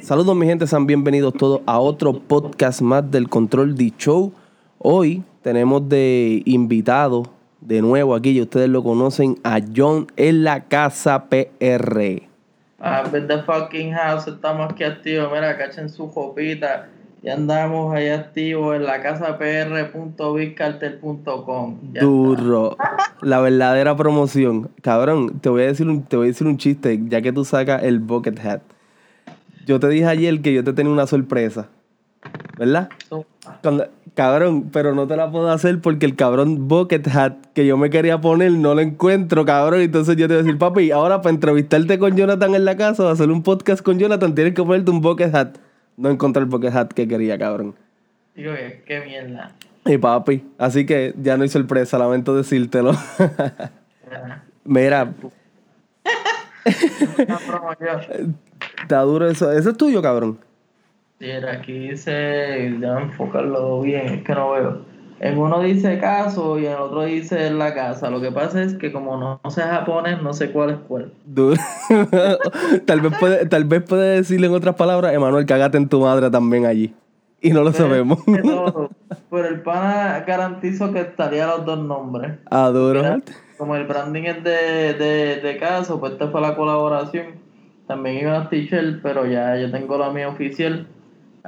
Saludos mi gente, sean bienvenidos todos a otro podcast más del Control D Show. Hoy tenemos de invitado de nuevo aquí, y ustedes lo conocen, a John en la casa PR. Ah, the fucking house, estamos aquí activos, mira, cachen su copita. Ya andamos ahí activos en la casa pr.bizcartel.com. Duro. La verdadera promoción. Cabrón, te voy a decir un, te voy a decir un chiste, ya que tú sacas el bucket hat. Yo te dije ayer que yo te tenía una sorpresa. ¿Verdad? cabrón, pero no te la puedo hacer porque el cabrón bucket hat que yo me quería poner no lo encuentro, cabrón. Entonces yo te voy a decir, papi, ahora para entrevistarte con Jonathan en la casa o hacer un podcast con Jonathan, tienes que ponerte un bucket hat. No encontré el bucket hat que quería, cabrón. Digo, qué mierda. Y papi, así que ya no hay sorpresa, lamento decírtelo. Mira. Está duro eso. ¿Eso es tuyo, cabrón? Sí, aquí dice, déjame enfocarlo bien, es que no veo. En uno dice caso y en el otro dice la casa. Lo que pasa es que como no, sé japonés, no sé cuál es cuál. tal, vez puede, tal vez puede decirle en otras palabras, Emanuel, cagate en tu madre también allí. Y no lo sabemos. Pero el pana garantizo que estaría los dos nombres. Adoro. como el branding es de, de, de caso, pues esta fue la colaboración. También iba a t-shirt, pero ya yo tengo la mía oficial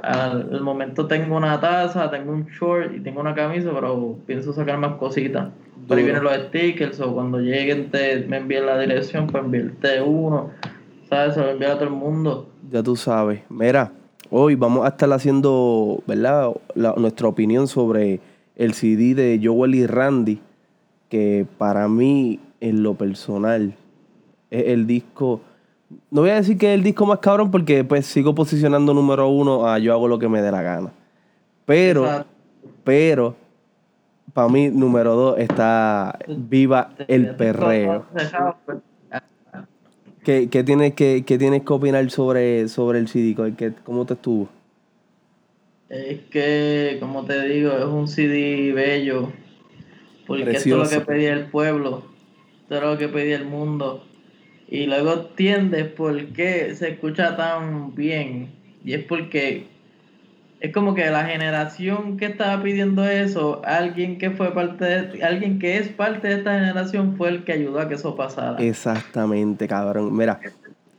al momento tengo una taza, tengo un short y tengo una camisa, pero pienso sacar más cositas. Por ahí vienen los stickers, o cuando lleguen te, me envíen la dirección, pues enviarte uno. ¿Sabes? Se lo envía a todo el mundo. Ya tú sabes. Mira, hoy vamos a estar haciendo, ¿verdad? nuestra opinión sobre el CD de Joel y Randy, que para mí, en lo personal, es el disco no voy a decir que es el disco más cabrón porque pues sigo posicionando número uno a yo hago lo que me dé la gana. Pero, pero, para mí número dos está Viva el Perreo. ¿Qué, tienes, que, tienes que opinar sobre, sobre el CD? ¿Cómo te estuvo? Es que, como te digo, es un CD bello. Porque esto es lo que pedía el pueblo. Esto es lo que pedía el mundo y luego entiendes por qué se escucha tan bien. Y es porque es como que la generación que estaba pidiendo eso, alguien que fue parte de, alguien que es parte de esta generación fue el que ayudó a que eso pasara. Exactamente, cabrón. Mira.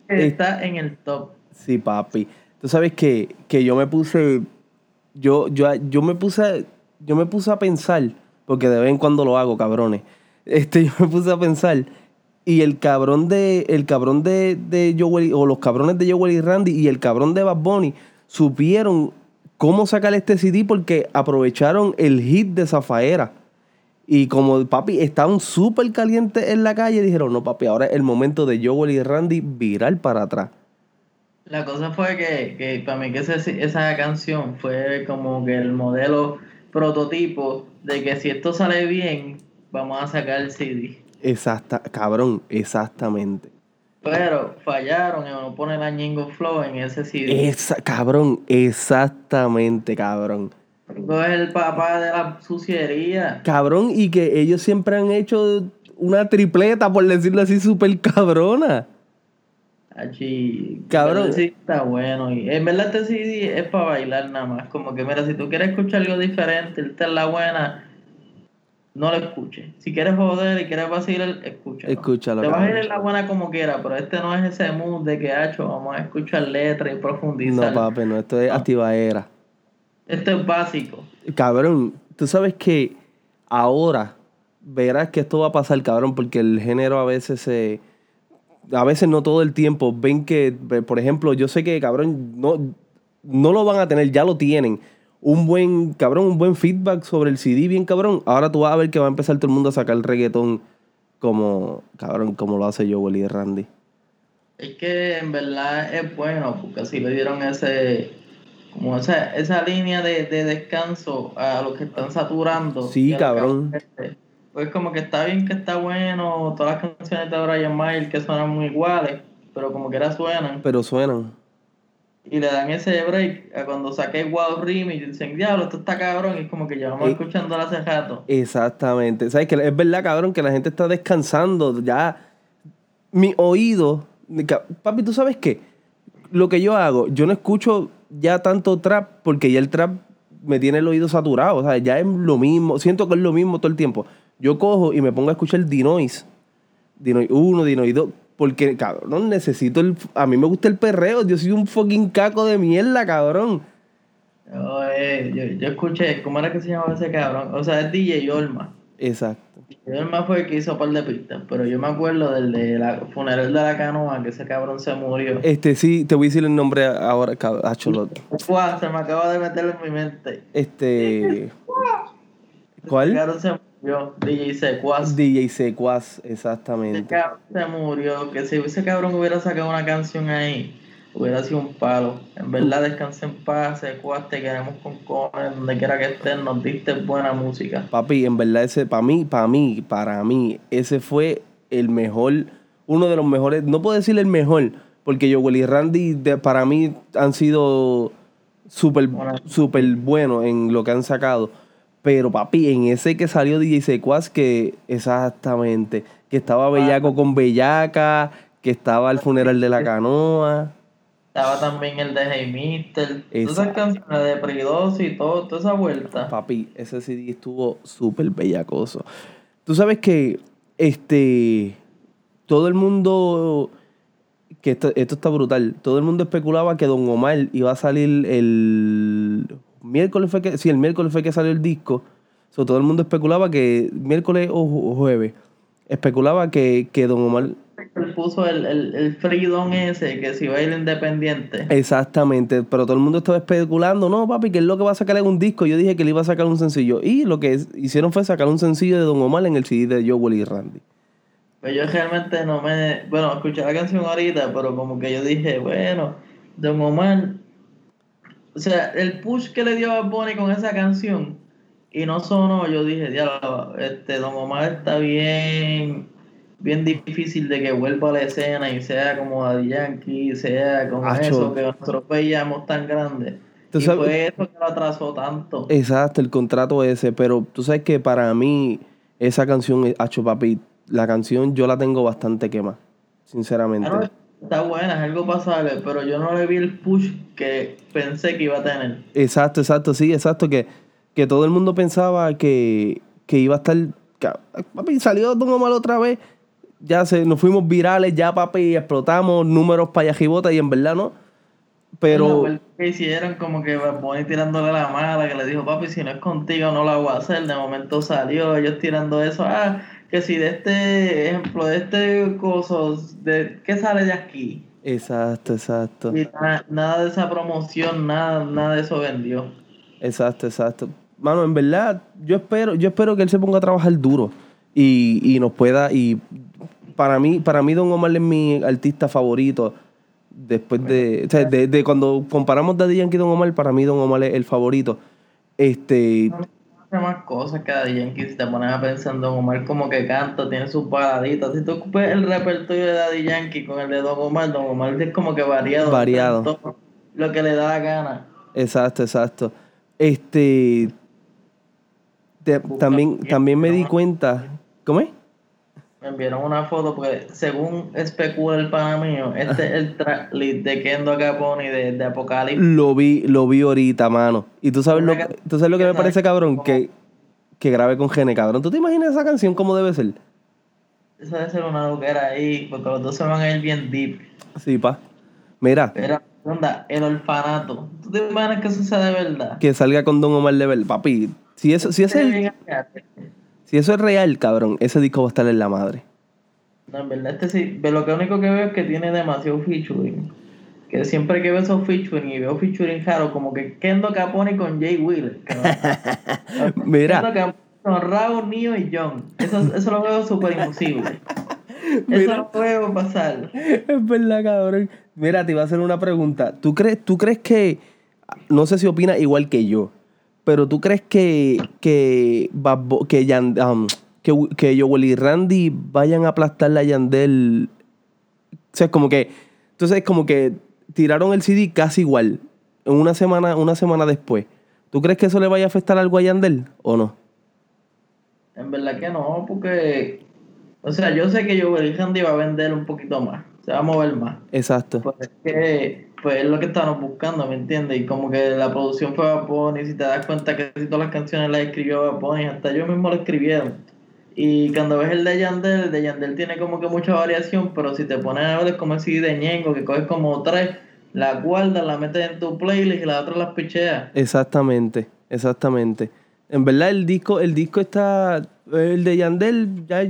Está en el top. Sí, papi. Tú sabes que, que yo me puse. Yo, yo, yo me puse. Yo me puse a pensar. Porque de vez en cuando lo hago, cabrones. Este, yo me puse a pensar y el cabrón de. El cabrón de, de Joel, o los cabrones de Joel y Randy y el cabrón de Bad Bunny supieron cómo sacar este CD porque aprovecharon el hit de Zafaera. Y como papi estaban súper calientes en la calle, dijeron, no papi, ahora es el momento de Joel y Randy virar para atrás. La cosa fue que, que para mí que esa canción fue como que el modelo prototipo de que si esto sale bien, vamos a sacar el CD. Exacta, cabrón, exactamente. Pero fallaron y no ponen a Ñingo Flow en ese CD. cabrón, exactamente, cabrón. Es el papá de la suciería. Cabrón, y que ellos siempre han hecho una tripleta, por decirlo así, súper cabrona. Allí, cabrón. Sí, está bueno. Y en verdad este CD es para bailar nada más. Como que, mira, si tú quieres escuchar algo diferente, esta es la buena no lo escuches. Si quieres joder y quieres vacilar, escúchalo. Escúchalo. Te vas a ir en la buena como quiera, pero este no es ese mood de que, hacho, vamos a escuchar letras y profundizar. No, papi, no, esto es activaera. Esto es básico. Cabrón, tú sabes que ahora verás que esto va a pasar, cabrón, porque el género a veces se... A veces no todo el tiempo. Ven que, por ejemplo, yo sé que, cabrón, no, no lo van a tener, ya lo tienen un buen, cabrón, un buen feedback sobre el CD, bien cabrón. Ahora tú vas a ver que va a empezar todo el mundo a sacar el reggaetón como, cabrón, como lo hace Joel y Randy. Es que en verdad es bueno, porque así le dieron ese, como esa, esa línea de, descanso a los que están saturando. Sí, cabrón. Pues como que está bien que está bueno, todas las canciones de Brian Mayer que suenan muy iguales, pero como que ahora suenan. Pero suenan y le dan ese break a cuando saqué Wow Rim y dicen, diablo, esto está cabrón, y es como que llevamos eh, escuchando hace rato. Exactamente. ¿Sabes? Que es verdad, cabrón, que la gente está descansando. Ya, mi oído, papi, ¿tú sabes qué? lo que yo hago, yo no escucho ya tanto trap porque ya el trap me tiene el oído saturado. O sea, ya es lo mismo. Siento que es lo mismo todo el tiempo. Yo cojo y me pongo a escuchar Dinois. Dinois 1, Dinois 2. Porque, cabrón, necesito el. A mí me gusta el perreo. Yo soy un fucking caco de mierda, cabrón. Oye, yo, yo escuché, ¿cómo era que se llamaba ese cabrón? O sea, es DJ Olma. Exacto. Olma fue el que hizo un par de pistas, pero yo me acuerdo del de la funeral de la canoa, que ese cabrón se murió. Este sí, te voy a decir el nombre ahora, a Cholot. Se me acaba de meter en mi mente. Este. ¿Cuál? Ese cabrón se murió, DJ Secuaz. DJ Secuaz, exactamente. Ese cabrón se murió, que si ese cabrón hubiera sacado una canción ahí hubiera sido un palo. En verdad, descanse en paz, Secuaz, te queremos con cojones, donde quiera que estés, nos diste buena música. Papi, en verdad, ese, para mí, para mí, para mí, ese fue el mejor, uno de los mejores, no puedo decir el mejor, porque yo, y Randy, para mí, han sido súper super buenos en lo que han sacado. Pero papi, en ese que salió DJ Secuaz, que exactamente, que estaba. Bellaco con Bellaca, que estaba el funeral de la canoa. Estaba también el de Hey Mister. Todas esas canciones de Pridos y todo, toda esa vuelta. Papi, ese CD estuvo súper bellacoso. Tú sabes que este todo el mundo que esto, está brutal. Todo el mundo especulaba que Don Omar iba a salir el miércoles fue que sí, el miércoles fue que salió el disco. todo el mundo especulaba que miércoles o jueves especulaba que, que Don Omar él puso el, el, el freedom ese, que si va a ir independiente. Exactamente, pero todo el mundo estaba especulando, no, papi, que es lo que va a sacar en un disco. Yo dije que le iba a sacar un sencillo. Y lo que hicieron fue sacar un sencillo de Don Omar en el CD de Joe y Randy. Pues yo realmente no me. Bueno, escuché la canción ahorita, pero como que yo dije, bueno, Don Omar. O sea, el push que le dio a Bonnie con esa canción y no sonó, yo dije, diablo, este, Don Omar está bien bien difícil de que vuelva a la escena y sea como Daddy Yankee, sea como eso que nosotros veíamos tan grande. Y fue eso que lo atrasó tanto. Exacto, el contrato ese, pero tú sabes que para mí esa canción, Hacho Papi, la canción yo la tengo bastante quema, sinceramente. Está buena, es algo pasable, pero yo no le vi el push que pensé que iba a tener. Exacto, exacto, sí, exacto, que, que todo el mundo pensaba que, que iba a estar... papi, salió Don Omar otra vez ya se, nos fuimos virales, ya papi, explotamos números para allá y en verdad no. Pero. que hicieron como que Bonnie tirándole la mala, que le dijo, papi, si no es contigo no lo hago a hacer. De momento salió, ellos tirando eso. Ah, que si de este ejemplo, de este coso, de, ¿qué sale de aquí? Exacto, exacto. Y nada, de esa promoción, nada, nada de eso vendió. Exacto, exacto. Mano, en verdad, yo espero, yo espero que él se ponga a trabajar duro y, y nos pueda. Y para mí, para mí Don Omar es mi artista favorito. Después de, o sea, de, cuando comparamos Daddy Yankee y Don Omar, para mí Don Omar es el favorito. Este. Más cosas que Daddy Yankee, si te pones a pensar en Don Omar como que canta, tiene sus baladitas. Si tú ocupes el repertorio de Daddy Yankee con el de Don Omar, Don Omar es como que variado. Variado. Lo que le da la gana. Exacto, exacto. Este. también, también me di cuenta. ¿Cómo es? Me enviaron una foto porque según especula el pana mío, este es el tracklist de Kendo Capone de, de Apocalipsis. Lo vi, lo vi ahorita, mano. Y tú sabes lo, ¿tú sabes lo que me parece, cabrón, que, que grabe con Gene, cabrón. ¿Tú te imaginas esa canción cómo debe ser? Esa debe ser una loquera ahí, porque los dos se van a ir bien deep. Sí, pa. Mira. Pero, onda, el orfanato. ¿Tú te imaginas que eso sea de verdad? Que salga con Don Omar de verdad. Papi, si eso, si es el... Si eso es real, cabrón, ese disco va a estar en la madre. No, en verdad, este sí. Pero lo único que veo es que tiene demasiado featuring. Que siempre que veo esos featuring y veo featuring raro, como que Kendo Capone con Jay Wheeler. Mira. Kendo Capone con Raúl, Nio y John. Eso, eso lo veo súper imposible. Eso no puede pasar. Es verdad, cabrón. Mira, te iba a hacer una pregunta. ¿Tú crees, tú crees que, no sé si opinas igual que yo, pero tú crees que, que, que, um, que, que Joel y Randy vayan a aplastar a Yandel. O sea, es como que. Entonces es como que tiraron el CD casi igual. Una semana, una semana después. ¿Tú crees que eso le vaya a afectar algo a Yandel o no? En verdad que no, porque. O sea, yo sé que Joel y Randy va a vender un poquito más. Se va a mover más. Exacto. Porque es que pues es lo que estábamos buscando, ¿me entiendes? Y como que la producción fue Bad y si te das cuenta que casi todas las canciones las escribió Bad hasta ellos mismos lo escribieron. Y cuando ves el de Yandel, el de Yandel tiene como que mucha variación, pero si te pones a ver es como si de Ñengo, que coges como tres, la guardas, la metes en tu playlist y las otras las picheas. Exactamente, exactamente. En verdad el disco, el disco está, el de Yandel, ya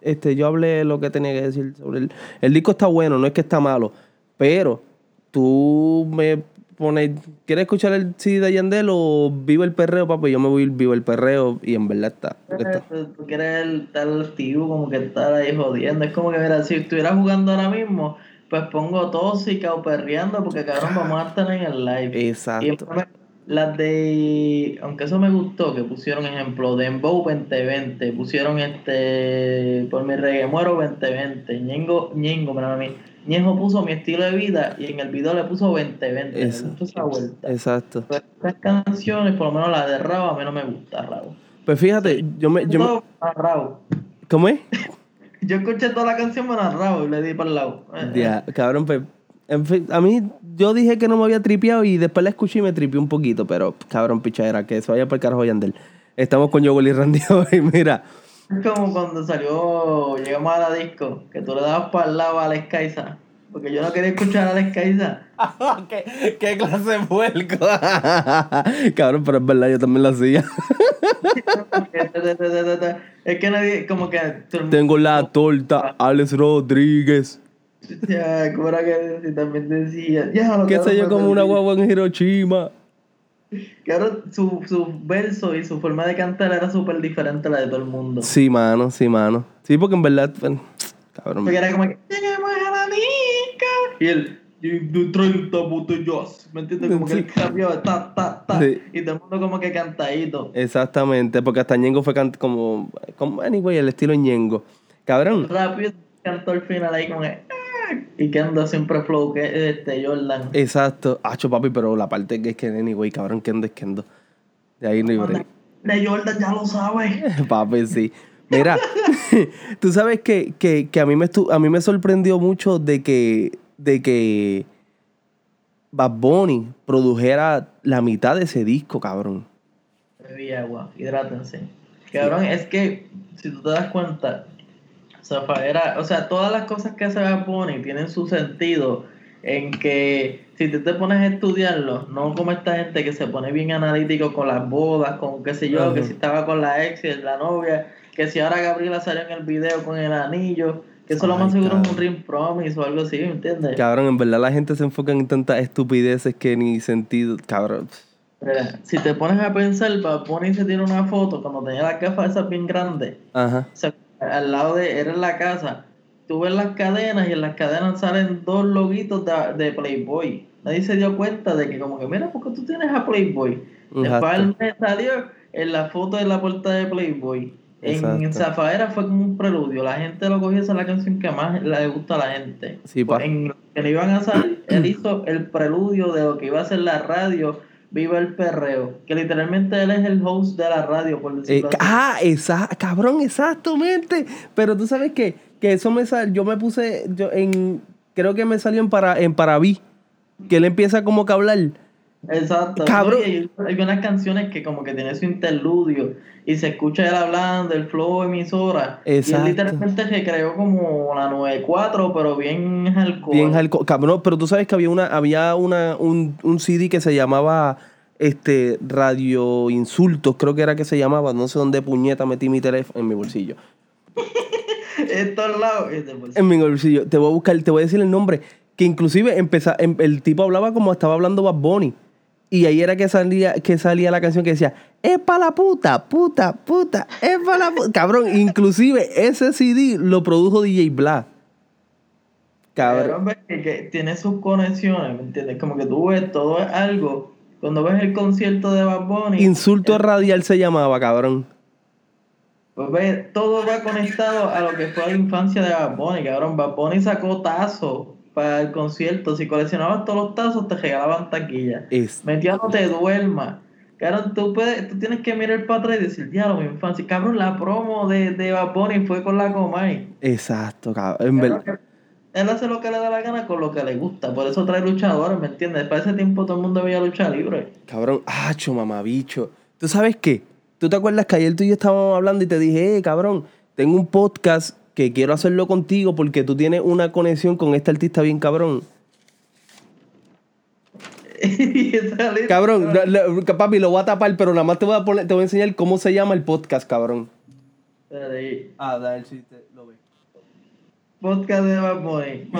este, yo hablé lo que tenía que decir sobre el, el disco está bueno, no es que está malo, pero tú me pones, ¿quieres escuchar el CD de Yandel o Viva el Perreo, papi? Yo me voy a ir Viva el Perreo y en verdad está. Tú quieres estar activo, como que estar ahí jodiendo. Es como que, mira, si estuviera jugando ahora mismo, pues pongo tóxica o perreando porque cabrón vamos a estar en el live. Exacto. Las de, aunque eso me gustó, que pusieron ejemplo, Dembow 2020, pusieron este, por mi reggae muero 2020, Ñengo, Ñengo, mira a mí Ñejo puso mi estilo de vida y en el video le puso 2020. Exacto. esa vuelta. Exacto. Pero estas canciones, por lo menos la de Rabo, a mí no me gusta, Rabo. Pues fíjate, yo me. Yo me... ¿Cómo es? yo escuché toda la canción menos Rabo y le di para el lado. Ya, cabrón, pues. En fin, a mí, yo dije que no me había tripeado y después la escuché y me tripió un poquito, pero cabrón, pichadera, que se vaya por el carajo Yandel. Estamos con Yogol y Randy hoy, mira. Es como cuando salió, llegamos a la disco, que tú le dabas para el lado a la Skyza. Porque yo no quería escuchar a la Skyza. ¿Qué, ¿Qué, clase de vuelco? Cabrón, pero es verdad, yo también lo hacía. es que nadie, como que. Tengo la torta, Alex Rodríguez. Ya, ¿cómo era que también decía? Ya, ¿Qué sé yo, como una guagua en Hiroshima? Claro, su, su verso y su forma de cantar era súper diferente a la de todo el mundo. Sí, mano, sí, mano. Sí, porque en verdad, cabrón. Porque era como que, a la Y él, de 30 botellas, ¿me entiendes? Como que él cambió, ta, ta, ta. Y todo el mundo como que cantadito. Exactamente, porque hasta Ñengo fue cant como, como, anyway, el estilo Ñengo. Cabrón. Rápido cantó al final ahí como que y que anda siempre flow que este Jordan. Exacto. Hacho papi, pero la parte que es que anyway, cabrón, que ando es que ando. De ahí no iba De Jordan ya lo sabes. papi, sí. Mira, tú sabes que, que, que a, mí me a mí me sorprendió mucho de que, de que Bad Bunny produjera la mitad de ese disco, cabrón. Bebí agua, hidrátense. Cabrón, es que si tú te das cuenta, Zafaera, o sea, todas las cosas que se Bunny tienen su sentido en que si tú te pones a estudiarlo, no como esta gente que se pone bien analítico con las bodas, con qué sé yo, que si estaba con la ex y la novia, que si ahora Gabriela salió en el video con el anillo, que eso lo más seguro es un ring promise o algo así, ¿me entiendes? Cabrón, en verdad la gente se enfoca en tantas estupideces que ni sentido, cabrón. si te pones a pensar, Bad se tiene una foto cuando tenía la gafas esas bien grandes. Ajá al lado de, era en la casa, tú ves las cadenas y en las cadenas salen dos loguitos de, Playboy. Nadie se dio cuenta de que como que, mira, porque tú tienes a Playboy. Después el mes salió en la foto de la puerta de Playboy. En Zafaera fue como un preludio. La gente lo cogió, esa es la canción que más le gusta a la gente. Sí. En que le iban a salir, él hizo el preludio de lo que iba a ser la radio Viva el Perreo, que literalmente él es el host de la radio, por decirlo eh, Ah, esa, cabrón, exactamente. Pero tú sabes que, que eso me salió, yo me puse, yo en, creo que me salió en, para, en Paraví, que él empieza como que a hablar. Exacto. Cabrón. hay, unas canciones que como que tiene su interludio y se escucha él hablando, el flow emisora. Exacto. Y él literalmente se creó como la 94, pero bien alcohol. Bien alcohol. Cabrón, pero tú sabes que había una, había una, un, un CD que se llamaba este Radio Insultos, creo que era que se llamaba, no sé dónde puñeta metí mi teléfono en mi bolsillo. en todos lados. En mi bolsillo. Te voy a buscar, te voy a decir el nombre. Que inclusive empezó, em, el tipo hablaba como estaba hablando Bad Bunny. Y ahí era que salía, que salía la canción que decía, es para la puta, puta, puta, es para la puta. Cabrón, inclusive ese CD lo produjo DJ Black. Cabrón. que, tiene sus conexiones, ¿me entiendes? Como que tú ves todo es algo. Cuando ves el concierto de Bad Bunny. Insulto radial se llamaba, cabrón. Pues ves, todo va conectado a lo que fue la infancia de Bad Bunny, cabrón. Bad Bunny sacó tazo para el concierto. Si coleccionabas todos los tazos, te regalaban taquilla. Es... Metía no te duermas. Cabrón, tú, puedes, tú tienes que mirar para atrás y decir, diablo, mi infancia. Cabrón, la promo de, de Bad fue con la Comay. Exacto, cabrón. él hace lo que le da la gana con lo que le gusta. Por eso trae luchadores, ¿me entiendes? Para ese tiempo todo el mundo veía lucha libre. Cabrón, hacho, mamabicho. ¿Tú sabes qué? ¿Tú te acuerdas que ayer tú y yo estábamos hablando y te dije, eh, cabrón, tengo un podcast que quiero hacerlo contigo porque tú tienes una conexión con este artista bien cabrón? cabrón, papi, lo voy a tapar, pero nada más te voy a poner, te voy a enseñar cómo se llama el podcast, cabrón. Ah, dale, chiste, lo ve. Podcast de Bad Bunny.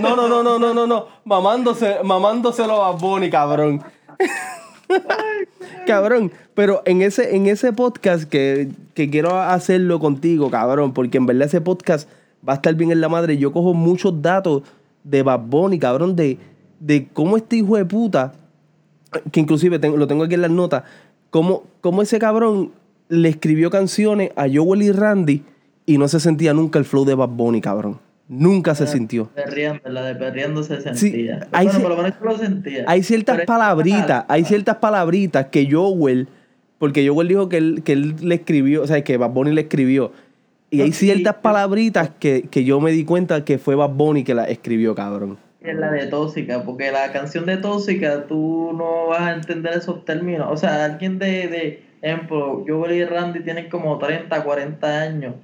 no, no, no, no, no, no, no. Mamándose, mamándoselo a Bad Bunny, cabrón. cabrón, pero en ese, en ese podcast que, que quiero hacerlo contigo, cabrón, porque en verdad ese podcast va a estar bien en la madre. Yo cojo muchos datos de Bad Bunny, cabrón, de, de cómo este hijo de puta, que inclusive lo tengo aquí en las notas, cómo, cómo ese cabrón le escribió canciones a Joel y Randy y no se sentía nunca el flow de Bad Bunny, cabrón. Nunca se sintió. la de perreando se sentía. hay, bueno, por lo menos lo sentía. Hay ciertas palabritas, hay ciertas palabritas que Joel, porque Joel dijo que él, que él le escribió, o sea, que Bad Bunny le escribió. Y hay ciertas palabritas que, que, yo me di cuenta que fue Bad Bunny que la escribió, cabrón. Es la de tóxica, porque la canción de tóxica tú no vas a entender esos términos. O sea, alguien de, de ejemplo, Joel y Randy tienen como 30, 40 años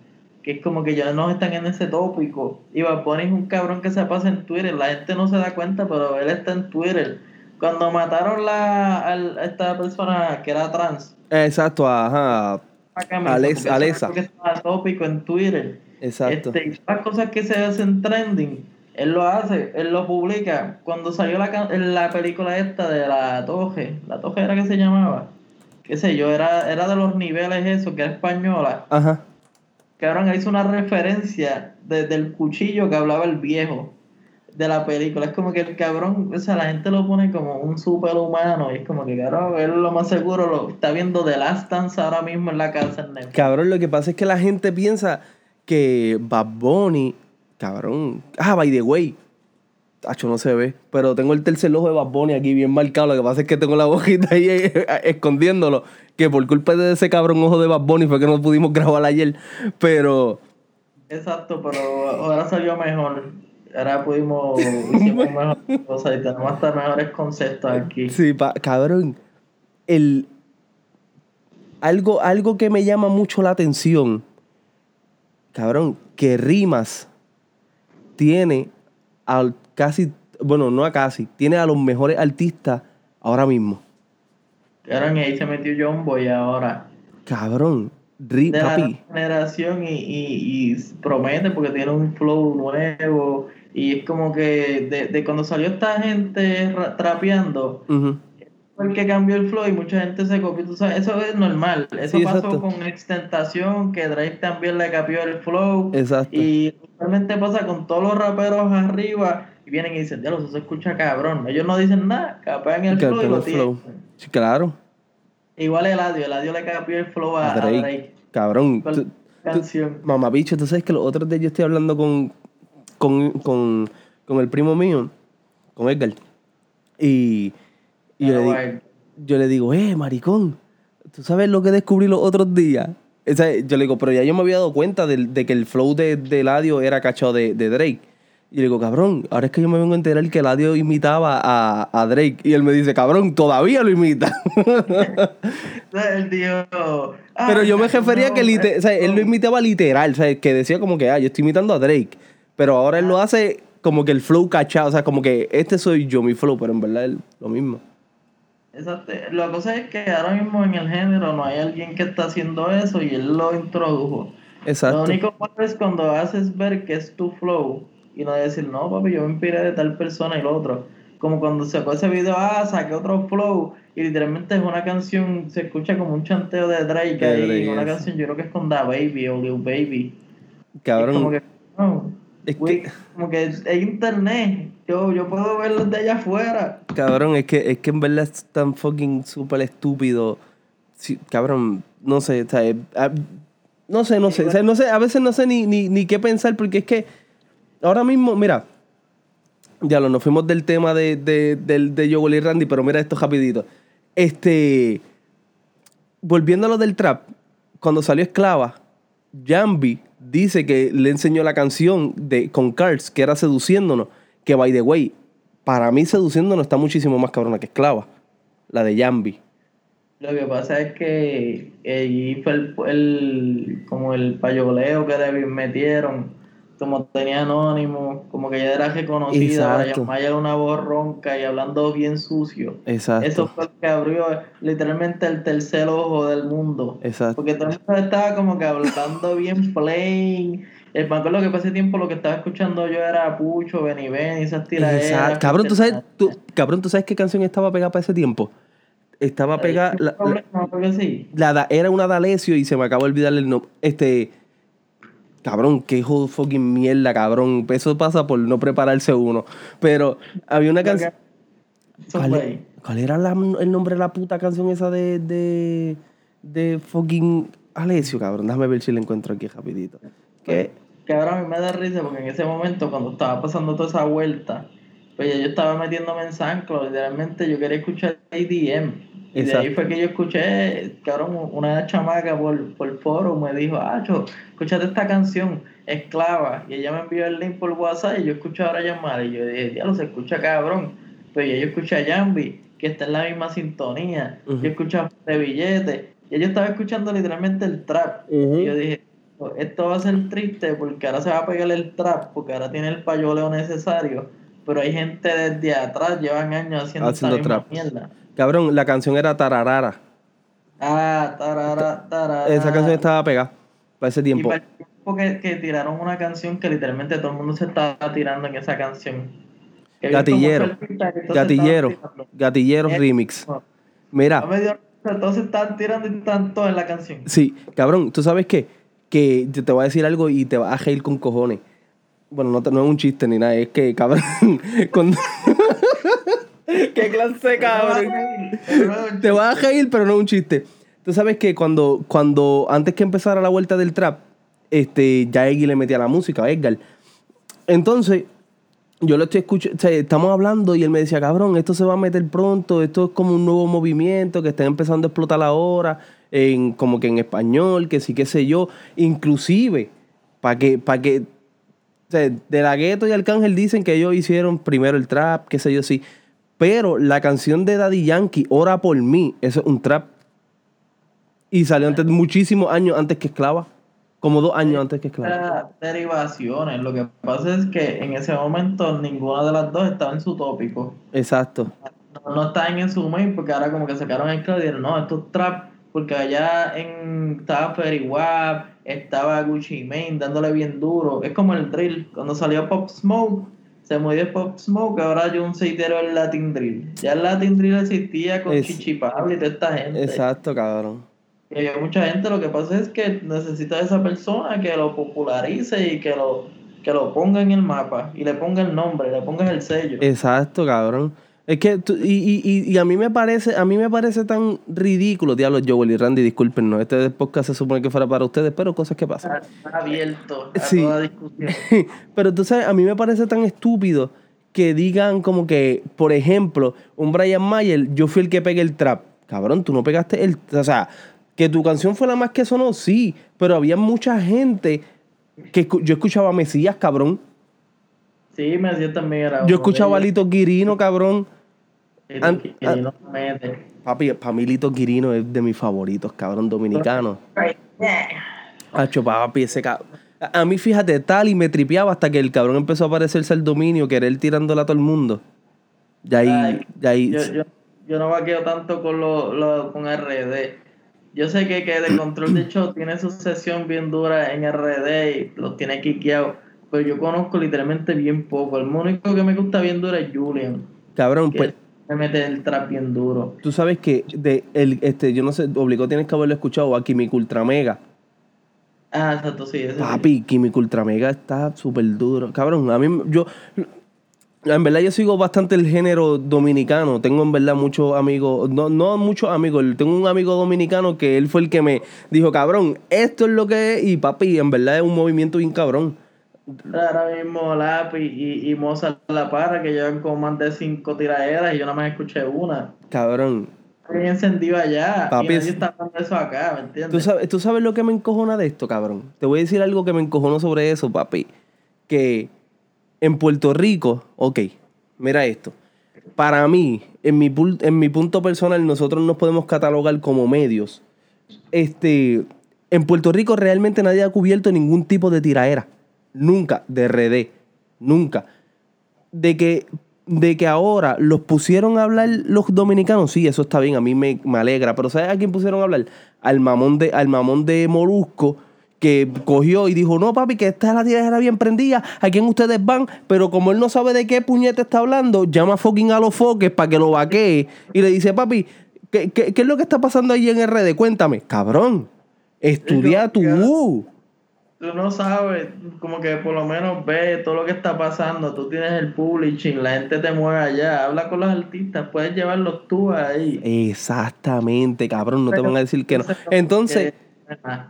que es como que ya no están en ese tópico. Y Bad Bunny es un cabrón que se pasa en Twitter, la gente no se da cuenta, pero él está en Twitter. Cuando mataron la, a esta persona que era trans. Exacto, ajá. Alex, Alexa. Porque estaba tópico en Twitter. Exacto. Este, las cosas que se hacen trending, él lo hace, él lo publica. Cuando salió la, la película esta de la Toje, la Toje era que se llamaba, qué sé yo, era, era de los niveles eso, que era española. Ajá cabrón, hizo una referencia desde el cuchillo que hablaba el viejo de la película. Es como que el cabrón, o sea, la gente lo pone como un superhumano y es como que, cabrón, él lo más seguro lo está viendo de Last Dance ahora mismo en la casa en Cabrón, lo que pasa es que la gente piensa que Bad Bunny, cabrón, ah, by the way, Tacho, no se ve. Pero tengo el tercer ojo de Bad Bunny aquí bien marcado. Lo que pasa es que tengo la bojita ahí eh, escondiéndolo. Que por culpa de ese cabrón ojo de Bad Bunny fue que no pudimos grabar ayer. Pero. Exacto, pero ahora salió mejor. Ahora pudimos. Hicimos mejor cosas y tenemos hasta mejores conceptos aquí. Sí, cabrón. El. Algo, algo que me llama mucho la atención. Cabrón, que Rimas tiene al casi, bueno, no a casi, tiene a los mejores artistas ahora mismo. Cabrón, y ahí se metió John Boy ahora. Cabrón, Ri, de la generación y, y, promete porque tiene un flow nuevo y es como que de, de cuando salió esta gente trapeando, que cambió el flow y mucha gente se copió, tú sabes, eso es normal, eso pasó con Extentación, que Drake también le cambió el flow exacto. y realmente pasa con todos los raperos arriba y vienen y dicen, ya eso se escucha cabrón. Ellos no dicen nada, capean el flow y lo flow. Sí, claro. Igual el audio, el audio le cambió el flow a, Drake. Cabrón. mamá bicho, tú sabes que los otros días yo estoy hablando con, con, con, con el primo mío, con Edgar. Y, y yo, le digo, yo le digo, eh, maricón, ¿tú sabes lo que descubrí los otros días? yo le digo, pero ya yo me había dado cuenta de, de que el flow de, de Ladio era cachado de, de Drake. Y le digo, cabrón, ahora es que yo me vengo a enterar que Ladio imitaba a, a Drake. Y él me dice, cabrón, todavía lo imita. el tío. Pero yo me refería a que o sea, él lo imitaba literal, o sea, que decía como que, ah, yo estoy imitando a Drake. Pero ahora él lo hace como que el flow cachado, o sea, como que este soy yo, mi flow, pero en verdad es lo mismo. Exacto. La cosa es que ahora mismo en el género no hay alguien que está haciendo eso y él lo introdujo. Exacto. Lo único malo es cuando haces ver que es tu flow y no decir, no, papi, yo me inspiré de tal persona y lo otro. Como cuando sacó ese video, ah, saqué otro flow y literalmente es una canción, se escucha como un chanteo de Drake ahí, una canción, yo creo que es con Da Baby o Lil Baby. Cabrón. como que, es que... como que es internet. Yo, yo puedo verlo de allá afuera. Cabrón, es que, es que en verdad es tan fucking súper estúpido. cabrón, no sé, o sea, eh, ah, no sé, no sé, o sea, no sé, a veces no sé ni, ni, ni qué pensar porque es que ahora mismo, mira, ya lo nos fuimos del tema de, de, de, de y Randy, pero mira esto rapidito. Este, volviendo a lo del trap, cuando salió Esclava, Jambi dice que le enseñó la canción de, con Cards, que era Seduciéndonos, que by the way, para mí Seduciéndonos está muchísimo más cabrona que Esclava, la de Yambi. Lo que pasa es que allí fue el, como el payoleo que le metieron, como tenía anónimo, como que ya era reconocida, Maya era una voz ronca y hablando bien sucio. Exacto. Eso fue lo que abrió literalmente el tercer ojo del mundo. Exacto. Porque todo el mundo estaba como que hablando bien plain. El me acuerdo que ese tiempo lo que estaba escuchando yo era Pucho, Benny Ben esas tiraderas. Exacto. Cabrón, ¿tú sabes, tú, cabrón, ¿tú sabes qué canción estaba pegada para ese tiempo? estaba pegada. La, era una D'Alessio y se me acabó de olvidar el nombre. Este. Cabrón, qué hijo de fucking mierda, cabrón. Eso pasa por no prepararse uno. Pero había una canción. ¿Cuál, era el nombre de la puta canción esa de. de. de fucking Alessio, cabrón? Déjame ver si la encuentro aquí rapidito. Que, que ahora a mí me da risa porque en ese momento, cuando estaba pasando toda esa vuelta, pues yo estaba metiéndome en San literalmente yo quería escuchar ADM. Y de ahí fue que yo escuché, cabrón, una chamaca por, por foro me dijo, ah, escúchate esta canción, Esclava. Y ella me envió el link por WhatsApp y yo escuché ahora llamar. Y yo dije, diablo, se escucha cabrón. Pues yo escuché a Jambi, que está en la misma sintonía. Yo escuché a de billete. Y yo estaba escuchando literalmente el trap. Y yo dije, esto va a ser triste porque ahora se va a pegar el trap, porque ahora tiene el payoleo necesario. Pero hay gente desde atrás, llevan años haciendo, haciendo esta trap. mierda. Cabrón, la canción era Tararara. Ah, Tarara, Tarara. Esa canción estaba pegada para ese tiempo. Y para el tiempo que, tiraron una canción que literalmente todo el mundo se estaba tirando en esa canción. Gatillero. Gatillero. Gatillero remix. Mira. todos se estaban tirando y están todos en la canción. Sí, cabrón, ¿tú sabes qué? Que te voy a decir algo y te vas a reír con cojones. Bueno, no, no es un chiste ni nada, es que, cabrón, cuando... Qué clase, cabrón. Te vas a reír, pero no es un chiste. Tú sabes que cuando, cuando antes que empezara la vuelta del trap, este, ya Eggy le metía la música a Edgar. Entonces, yo lo estoy escuchando, estamos hablando y él me decía, cabrón, esto se va a meter pronto, esto es como un nuevo movimiento que está empezando a explotar ahora, en, como que en español, que sí, qué sé yo. Inclusive, para que, para que, o sea, de la gueto y Arcángel dicen que ellos hicieron primero el trap, qué sé yo, sí. Pero la canción de Daddy Yankee, Ora por mí, eso es un trap. Y salió antes, muchísimos años antes que Esclava. Como dos años antes que Esclava. Derivaciones. Lo que pasa es que en ese momento ninguna de las dos estaba en su tópico. Exacto. No, no estaban en su main porque ahora como que sacaron el clavo y dijeron, no, esto es trap. Porque allá en, estaba Ferry Wap, estaba Gucci Mane dándole bien duro. Es como el drill. Cuando salió Pop Smoke, se murió Pop Smoke, ahora hay un seitero el Latin Drill. Ya el Latin Drill existía con Chichi Pablo y toda esta gente. Exacto, cabrón. Y hay mucha gente, lo que pasa es que necesita esa persona que lo popularice y que lo, que lo ponga en el mapa y le ponga el nombre, le ponga el sello. Exacto, cabrón. Es que, y, y, y, a mí me parece, a mí me parece tan ridículo, diablo, Joel y Randy, disculpen, no, este podcast se supone que fuera para ustedes, pero cosas que pasan. Está abierto a toda discusión. pero tú sabes, a mí me parece tan estúpido que digan como que, por ejemplo, un Brian Mayer, yo fui el que pegué el trap. Cabrón, tú no pegaste el, o sea, que tu canción fue la más que sonó, sí, pero había mucha gente que yo escuchaba a Mesías, cabrón. Sí, Mesías también era. Yo escuchaba a Lito Quirino, cabrón. Papi, Pamilito Quirino es de mis favoritos, cabrón, dominicano. Hacho, papi, ese cabrón. A mí, fíjate, tal y me tripeaba hasta que el cabrón empezó a aparecerse al dominio, que era él tirándola a todo el mundo. Y ahí, ahí. Yo, yo, no vaqueo tanto con lo, lo, con RD. Yo sé que, que de control de show tiene su sesión bien dura en RD y los tiene quiqueado. Pero yo conozco literalmente bien poco. El único que me gusta bien dura es Julian. Cabrón, pues me mete el trap bien duro. Tú sabes que de el, este, yo no sé, obligó tienes que haberlo escuchado a Químico Ultra Mega. Ah, exacto, sí. Papi, Químico Ultra Mega está súper duro. Cabrón, a mí, yo, en verdad yo sigo bastante el género dominicano. Tengo en verdad muchos amigos, no, no muchos amigos, tengo un amigo dominicano que él fue el que me dijo, cabrón, esto es lo que es, y papi, en verdad es un movimiento bien cabrón. Ahora mismo Lápiz y, y Mozart La Para, que llevan como más de cinco tiraderas y yo nada más escuché una. Cabrón. bien encendido allá. y nadie está hablando eso acá, ¿me entiendes? ¿Tú sabes, ¿Tú sabes lo que me encojona de esto, cabrón? Te voy a decir algo que me encojonó sobre eso, papi. Que en Puerto Rico, ok, mira esto. Para mí, en mi, en mi punto personal, nosotros nos podemos catalogar como medios. Este, en Puerto Rico realmente nadie ha cubierto ningún tipo de tiraera. Nunca, de RD. Nunca. De que, de que ahora los pusieron a hablar los dominicanos, sí, eso está bien, a mí me, me alegra. Pero ¿sabes a quién pusieron a hablar? Al mamón de, al mamón de Molusco que cogió y dijo, no papi, que esta es la tierra bien prendida, a quién ustedes van, pero como él no sabe de qué puñete está hablando, llama fucking a los foques para que lo vaquee y le dice, papi, ¿qué, ¿qué, es lo que está pasando ahí en RD? Cuéntame, cabrón, estudia tú. Tú no sabes, como que por lo menos ve todo lo que está pasando, tú tienes el publishing, la gente te mueve allá, habla con los artistas, puedes llevarlos tú ahí. Exactamente, cabrón, no te van a decir que no. Entonces...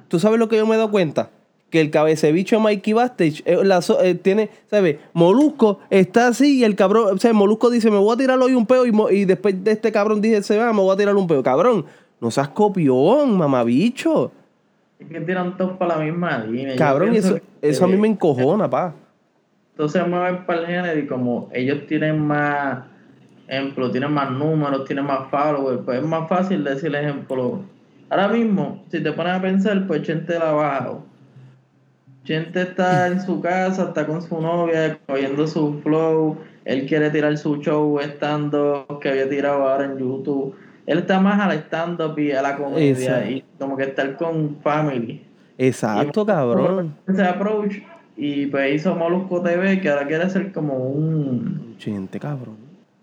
¿Tú sabes lo que yo me he dado cuenta? Que el cabecebicho Mikey Bastage eh, eh, tiene, ¿sabes? Molusco está así y el cabrón, o sea, Molusco dice, me voy a tirar hoy un peo y, después de este cabrón dice, se va, me voy a tirar un peo. Cabrón, no seas copión, mamabicho. Es que tiran todos para la misma línea. Cabrón, eso, eso a mí me encojona, pa. Entonces mueven para el género y como ellos tienen más, ejemplo, tienen más números, tienen más followers, pues es más fácil decir ejemplo Ahora mismo, si te pones a pensar, pues Chente la bajado. Chente está en su casa, está con su novia, cogiendo su flow. Él quiere tirar su show estando que había tirado ahora en YouTube. Él está más a la stand-up y a la comedia y como que estar con family. Exacto, cabrón. Ese approach y pues hizo Molusco TV que ahora quiere ser como un... Chente, cabrón.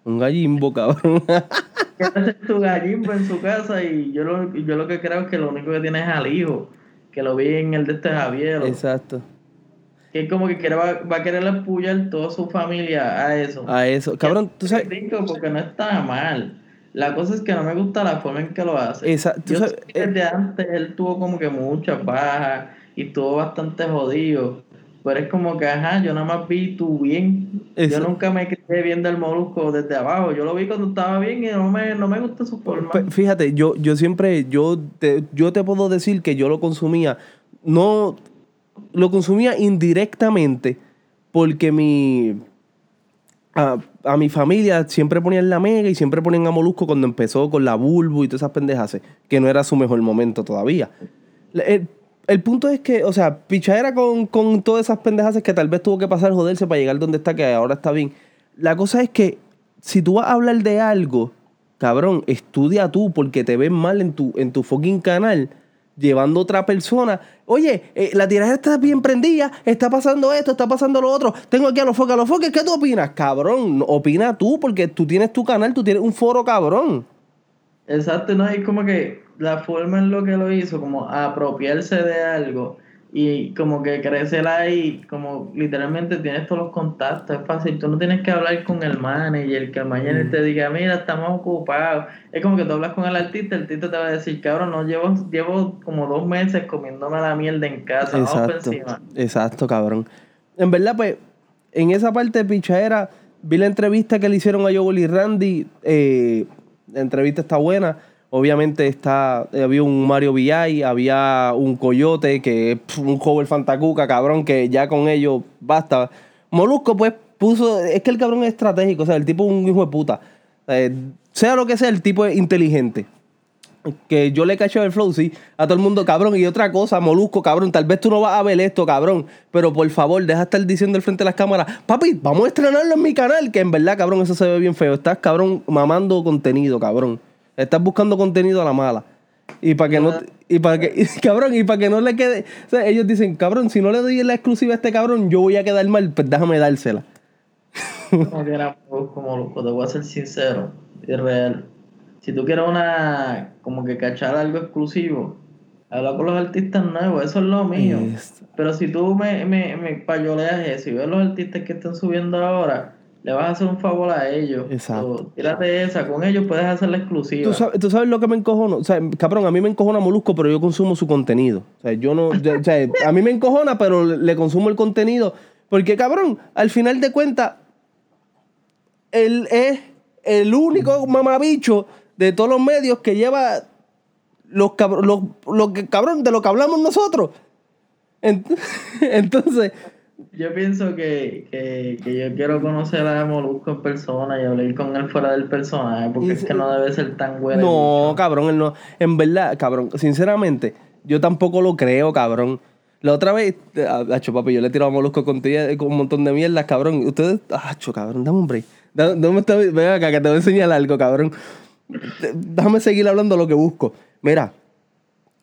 Un gallimbo, cabrón. hacer tu gallimbo en su casa y yo lo, yo lo que creo es que lo único que tiene es al hijo, que lo vi en el de este Javier. Exacto. Que es como que quiere, va, a querer apoyar toda su familia a eso. A eso. Cabrón, tú sabes. Porque no está mal. La cosa es que no me gusta la forma en que lo hace. Exacto. Yo sé que desde antes él tuvo como que muchas bajas y estuvo bastante jodido. Pero es como que, ajá, yo nada más vi tu bien. Yo nunca me quedé viendo el molusco desde abajo. Yo lo vi cuando estaba bien y no me, no me gusta su forma. Fíjate, yo, yo siempre, yo te, yo te puedo decir que yo lo consumía, no, lo consumía indirectamente porque mi... A, mi familia siempre ponían la mega y siempre ponían a Molusco cuando empezó con la Bulbo y todas esas pendejas, que no era su mejor momento todavía. El, el punto es que, o sea, pichadera con, con todas esas pendejas que tal vez tuvo que pasar joderse para llegar donde está, que ahora está bien. La cosa es que si tú vas a hablar de algo, cabrón, estudia tú porque te ven mal en tu, en tu fucking canal llevando otra persona. Oye, eh, la tiradera está bien prendida, está pasando esto, está pasando lo otro. Tengo aquí a los foques, a los foques, ¿qué tú opinas? Cabrón, opina tú porque tú tienes tu canal, tú tienes un foro cabrón. Exacto, no, es como que la forma en lo que lo hizo, como apropiarse de algo y como que crecer ahí, como literalmente tienes todos los contactos, es fácil, tú no tienes que hablar con el manager, que el manager te diga, mira, estamos ocupados, es como que tú hablas con el artista, el artista te va a decir, cabrón, no, llevo, llevo como dos meses comiéndome la mierda en casa, exacto, encima. Exacto, cabrón. En verdad, pues, en esa parte de pichadera, vi la entrevista que le hicieron a Joel y Randy, eh, la entrevista está buena, Obviamente está, había un Mario VI, había un Coyote, que un cover Fantacuca, cabrón, que ya con ello basta. Molusco, pues, puso. Es que el cabrón es estratégico, o sea, el tipo es un hijo de puta. Eh, sea lo que sea, el tipo es inteligente. Que yo le cacho el flow, sí, a todo el mundo, cabrón. Y otra cosa, Molusco, cabrón, tal vez tú no vas a ver esto, cabrón. Pero por favor, deja de estar diciendo al frente de las cámaras, papi, vamos a estrenarlo en mi canal. Que en verdad, cabrón, eso se ve bien feo. Estás, cabrón, mamando contenido, cabrón. Estás buscando contenido a la mala. Y para que no. Y para que. cabrón, y para que no le quede. O sea, ellos dicen, cabrón, si no le doy la exclusiva a este cabrón, yo voy a quedar mal, pues déjame dársela. como que como loco, te voy a ser sincero y real. Si tú quieres una. como que cachar algo exclusivo, habla con los artistas nuevos, eso es lo mío. Pero si tú me, me, me payoleas eso y ves los artistas que están subiendo ahora le vas a hacer un favor a ellos. Exacto. tírate esa, con ellos puedes hacer la exclusiva. ¿Tú sabes, lo que me encojona? O sea, cabrón, a mí me encojona Molusco, pero yo consumo su contenido. O sea, yo no. o sea, a mí me encojona, pero le consumo el contenido. Porque, cabrón, al final de cuentas, él es el único mamabicho de todos los medios que lleva los, los, los que, cabrón, de lo que hablamos nosotros. Entonces. Yo pienso que, que, que, yo quiero conocer a Molusco en persona y hablar con él fuera del personaje, porque es que no debe ser tan bueno. No, cabrón, él no. En verdad, cabrón, sinceramente, yo tampoco lo creo, cabrón. La otra vez, acho, papi, yo le he tirado a Molusco con, con un montón de mierda, cabrón. Ustedes, acho, cabrón, dame un break. Dame, ven acá, que te voy a enseñar algo, cabrón. Déjame seguir hablando lo que busco. Mira,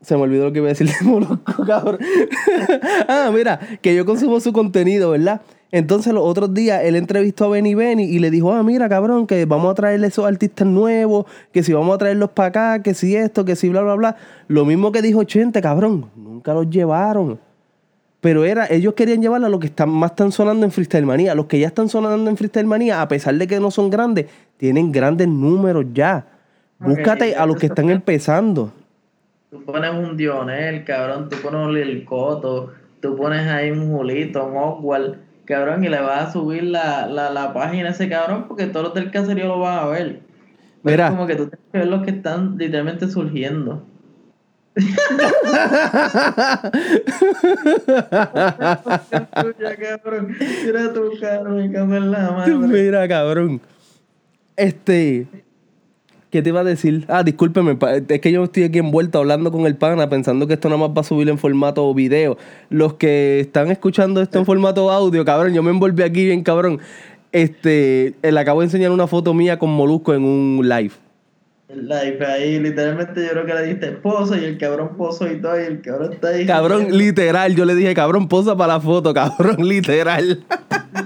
se me olvidó lo que iba a decir de Molusco, cabrón. ah, mira, que yo consumo su contenido, ¿verdad? Entonces los otros días él entrevistó a Benny Benny y le dijo, ah, mira, cabrón, que vamos a traerle esos artistas nuevos, que si vamos a traerlos para acá, que si esto, que si bla, bla, bla. Lo mismo que dijo Chente, cabrón, nunca los llevaron. Pero era, ellos querían llevarlo a los que están, más están sonando en Freestyle Manía. Los que ya están sonando en Freestyle Manía, a pesar de que no son grandes, tienen grandes números ya. Búscate a los que están empezando. Tú pones un Dionel, cabrón, tú pones un Lil Coto, tú pones ahí un Julito, un Oswald cabrón, y le vas a subir la, la, la página a ese cabrón porque todos los del caserío lo van a ver. Mira. Es como que tú tienes que ver los que están literalmente surgiendo. Mira tu cabrón, la madre. Mira, cabrón. Este. ¿Qué te iba a decir? Ah, discúlpeme, es que yo estoy aquí envuelto hablando con el pana pensando que esto nada más va a subir en formato video. Los que están escuchando esto en formato audio, cabrón, yo me envolví aquí bien cabrón. Este, le acabo de enseñar una foto mía con Molusco en un live live ahí, literalmente yo creo que le diste posa y el cabrón pozo y todo, y el cabrón está ahí. Cabrón, literal, yo le dije, cabrón, posa para la foto, cabrón, literal.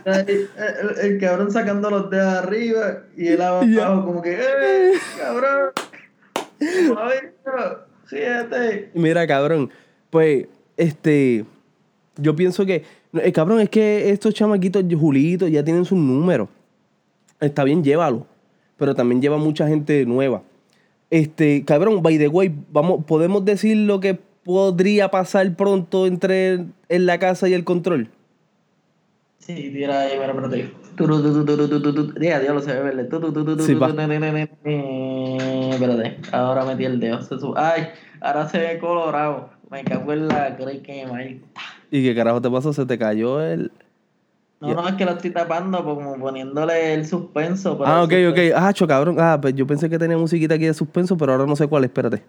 El, cabrón sacando los dedos arriba y él abajo como que, ¡eh, cabrón! Siete. Mira, cabrón, pues, este, yo pienso que, eh, cabrón, es que estos chamaquitos, Julitos, ya tienen sus números. Está bien, llévalo. Pero también lleva mucha gente nueva. Este, cabrón, by the way, vamos, podemos decir lo que podría pasar pronto entre en la casa y el control. Sí, tira ahí, mira, espérate. Diga, Dios lo se ve verde. Sí, Espérate, ahora metí el dedo. Ay, ahora se ve colorado. Me cago en la que ¿Y qué carajo te pasó? ¿Se te cayó el...? No, no, es que lo estoy tapando como poniéndole el suspenso. Ah, ok, ok. Ah, cabrón. Ah, pues yo pensé que tenía musiquita aquí de suspenso, pero ahora no sé cuál. Espérate.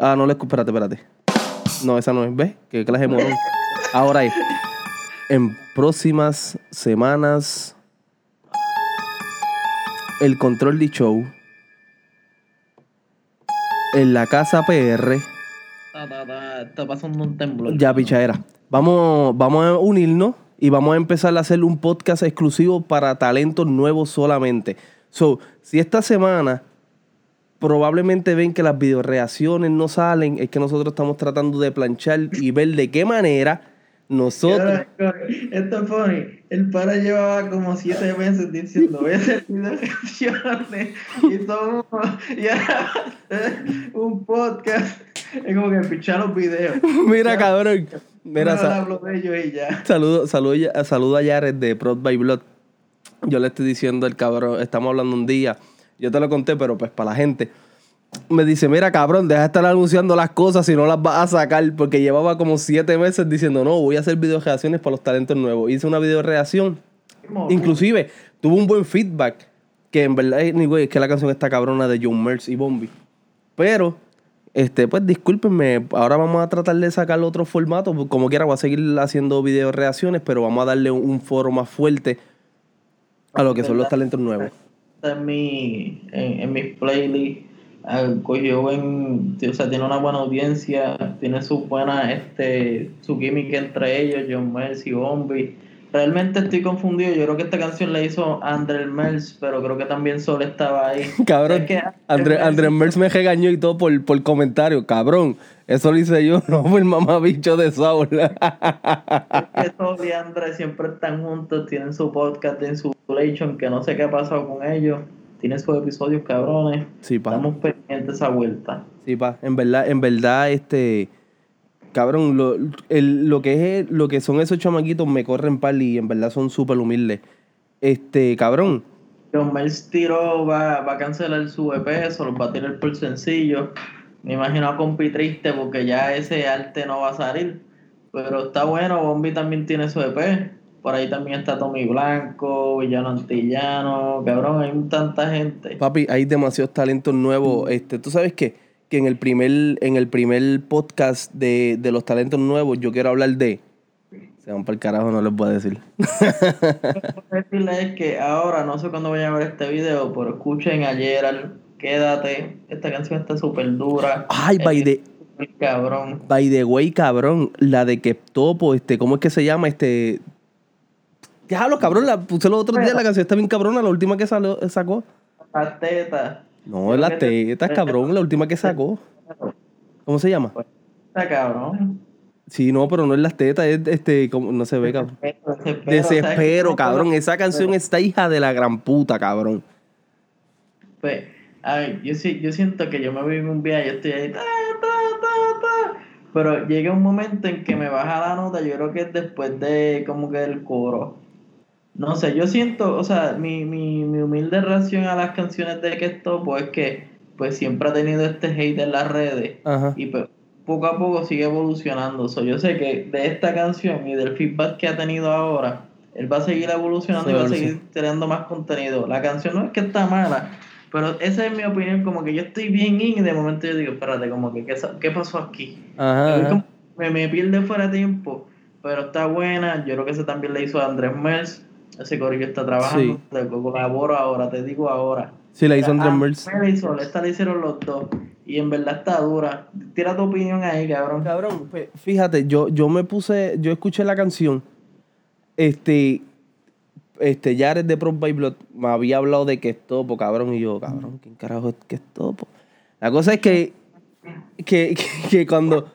ah, no le espérate, espérate. No, esa no es. ¿Ves? Que clase morón. Ahora es. En próximas semanas, el control de show en la casa PR. Está pasando un temblor. Ya, pichadera. Vamos, vamos a unirnos y vamos a empezar a hacer un podcast exclusivo para talentos nuevos solamente. So, si esta semana probablemente ven que las videoreacciones no salen, es que nosotros estamos tratando de planchar y ver de qué manera nosotros. Esto es funny. El para llevaba como siete meses diciendo: Voy a hacer videoreacciones y todo. Y ahora un podcast. Es como que fichar los videos. Mira, cabrón. Mira, Saludo, saludo, a Jared de Prod by Blood. Yo le estoy diciendo al cabrón, estamos hablando un día. Yo te lo conté, pero pues para la gente. Me dice, mira cabrón, deja de estar anunciando las cosas si no las vas a sacar. Porque llevaba como siete meses diciendo, no, voy a hacer video reacciones para los talentos nuevos. Hice una video reacción. Inclusive, tuvo un buen feedback. Que en verdad, anyway, es que la canción está cabrona de John Merz y Bombi. Pero este, pues discúlpenme, ahora vamos a tratar de sacar otro formato. Como quiera, voy a seguir haciendo video reacciones, pero vamos a darle un, foro más fuerte a lo que son los talentos nuevos. En, mi, en, en mis playlists ah, cogió buen, o sea, tiene una buena audiencia, tiene su buena, este, su química entre ellos, John Mercy, Bombi Realmente estoy confundido. Yo creo que esta canción la hizo André Merz, pero creo que también Sol estaba ahí. Cabrón, André, André Merz me regañó y todo por, por comentario. Cabrón, eso lo hice yo, no fue el mamabicho de Saul. es que Sol y André siempre están juntos, tienen su podcast en su relation, que no sé qué ha pasado con ellos. Tienen sus episodios cabrones. Sí, pa. Estamos pendientes esa vuelta. Sí, pa. En verdad, en verdad, este cabrón, lo, lo, que es, lo que son esos chamaquitos me corren pal y en verdad son súper humildes. Este, cabrón. John Mills tiró, va, va a cancelar su EP, eso lo va a tirar por sencillo. Me imagino a Compi triste porque ya ese arte no va a salir. Pero está bueno, Bombi también tiene su EP. Por ahí también está Tommy Blanco, Villano Antillano, cabrón, hay tanta gente. Papi, hay demasiados talentos nuevos. Este, ¿Tú sabes qué? Que en el primer, en el primer podcast de, de los talentos nuevos yo quiero hablar de... Se van para el carajo, no les voy a decir. decirles que ahora, no sé cuándo vayan a ver este video, pero escuchen ayer al Quédate. Esta canción está súper dura. Ay, by the... Cabrón. By the way, cabrón, la de que topo, este, ¿cómo es que se llama? Este, Déjalo, cabrón, la puse los otros días, la canción está bien cabrona, la última que salió, sacó. Las tetas. No, es las tetas, cabrón, la última que sacó. ¿Cómo se llama? Está cabrón. Sí, no, pero no es las tetas, es este, como, no se ve, cabrón. Desespero, desespero cabrón. Esa canción está hija de la gran puta, cabrón. Pues, a ver, yo, yo siento que yo me voy en un viaje, yo estoy ahí, ta, ta, ta, pero llega un momento en que me baja la nota, yo creo que es después de como que el coro. No sé, yo siento, o sea, mi, mi, mi humilde reacción a las canciones de esto, pues es que pues siempre ha tenido este hate en las redes. Y pues, poco a poco sigue evolucionando. So, yo sé que de esta canción y del feedback que ha tenido ahora, él va a seguir evolucionando y va a seguir teniendo más contenido. La canción no es que está mala, pero esa es mi opinión, como que yo estoy bien in y de momento yo digo, espérate, como que, ¿qué, qué pasó aquí? me, me pierde fuera de tiempo, pero está buena. Yo creo que ese también le hizo a Andrés Mers ese corillo está trabajando, sí. colaboro ahora, te digo ahora. Sí, la hizo Andrés Merz. Esta la hicieron los dos. Y en verdad está dura. Tira tu opinión ahí, cabrón. Cabrón, fíjate, yo, yo me puse, yo escuché la canción. Este, este, Jared de Prop by Blood me había hablado de que es topo, cabrón. Y yo, cabrón, ¿quién carajo es que es topo? La cosa es que, que, que, cuando,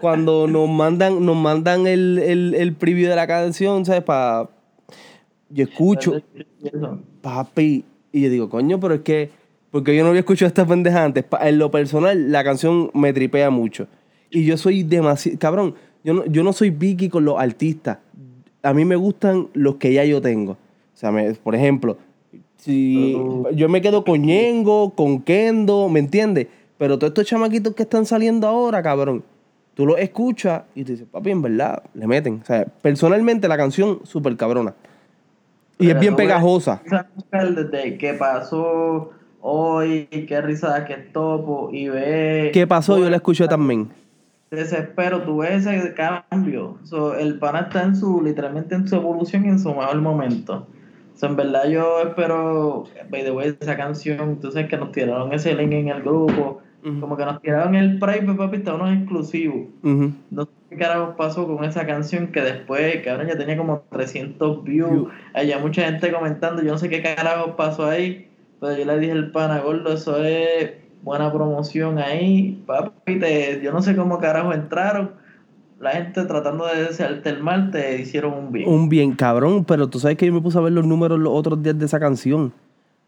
cuando nos mandan, nos mandan el, el, el preview de la canción, ¿sabes? Para yo escucho, papi, y yo digo, coño, pero es que, porque yo no había escuchado esta pendeja antes. En lo personal, la canción me tripea mucho. Y yo soy demasiado, cabrón, yo no, yo no soy Vicky con los artistas. A mí me gustan los que ya yo tengo. O sea, por ejemplo, si yo me quedo con Ñengo, con Kendo, ¿me entiendes? Pero todos estos chamaquitos que están saliendo ahora, cabrón, tú los escuchas y te dices, papi, en verdad, le meten. O sea, personalmente la canción, súper cabrona. Y es bien pegajosa. Desde qué pasó hoy, qué risa que topo y ve. ¿Qué pasó? Yo la escuché también. Desespero, tú ves ese cambio. el pana está en su, literalmente en su evolución y en su mejor momento. en verdad yo espero, by the way, esa canción, entonces que nos tiraron ese link en el grupo como que nos tiraron el private, papi, está uno exclusivo. Sé qué carajo pasó con esa canción que después, cabrón, ya tenía como 300 views. Hay mucha gente comentando, yo no sé qué carajo pasó ahí, pero yo le dije al pana gordo, eso es buena promoción ahí, papi, yo no sé cómo carajo entraron. La gente tratando de desearte el mal te hicieron un bien. Un bien, cabrón, pero tú sabes que yo me puse a ver los números los otros días de esa canción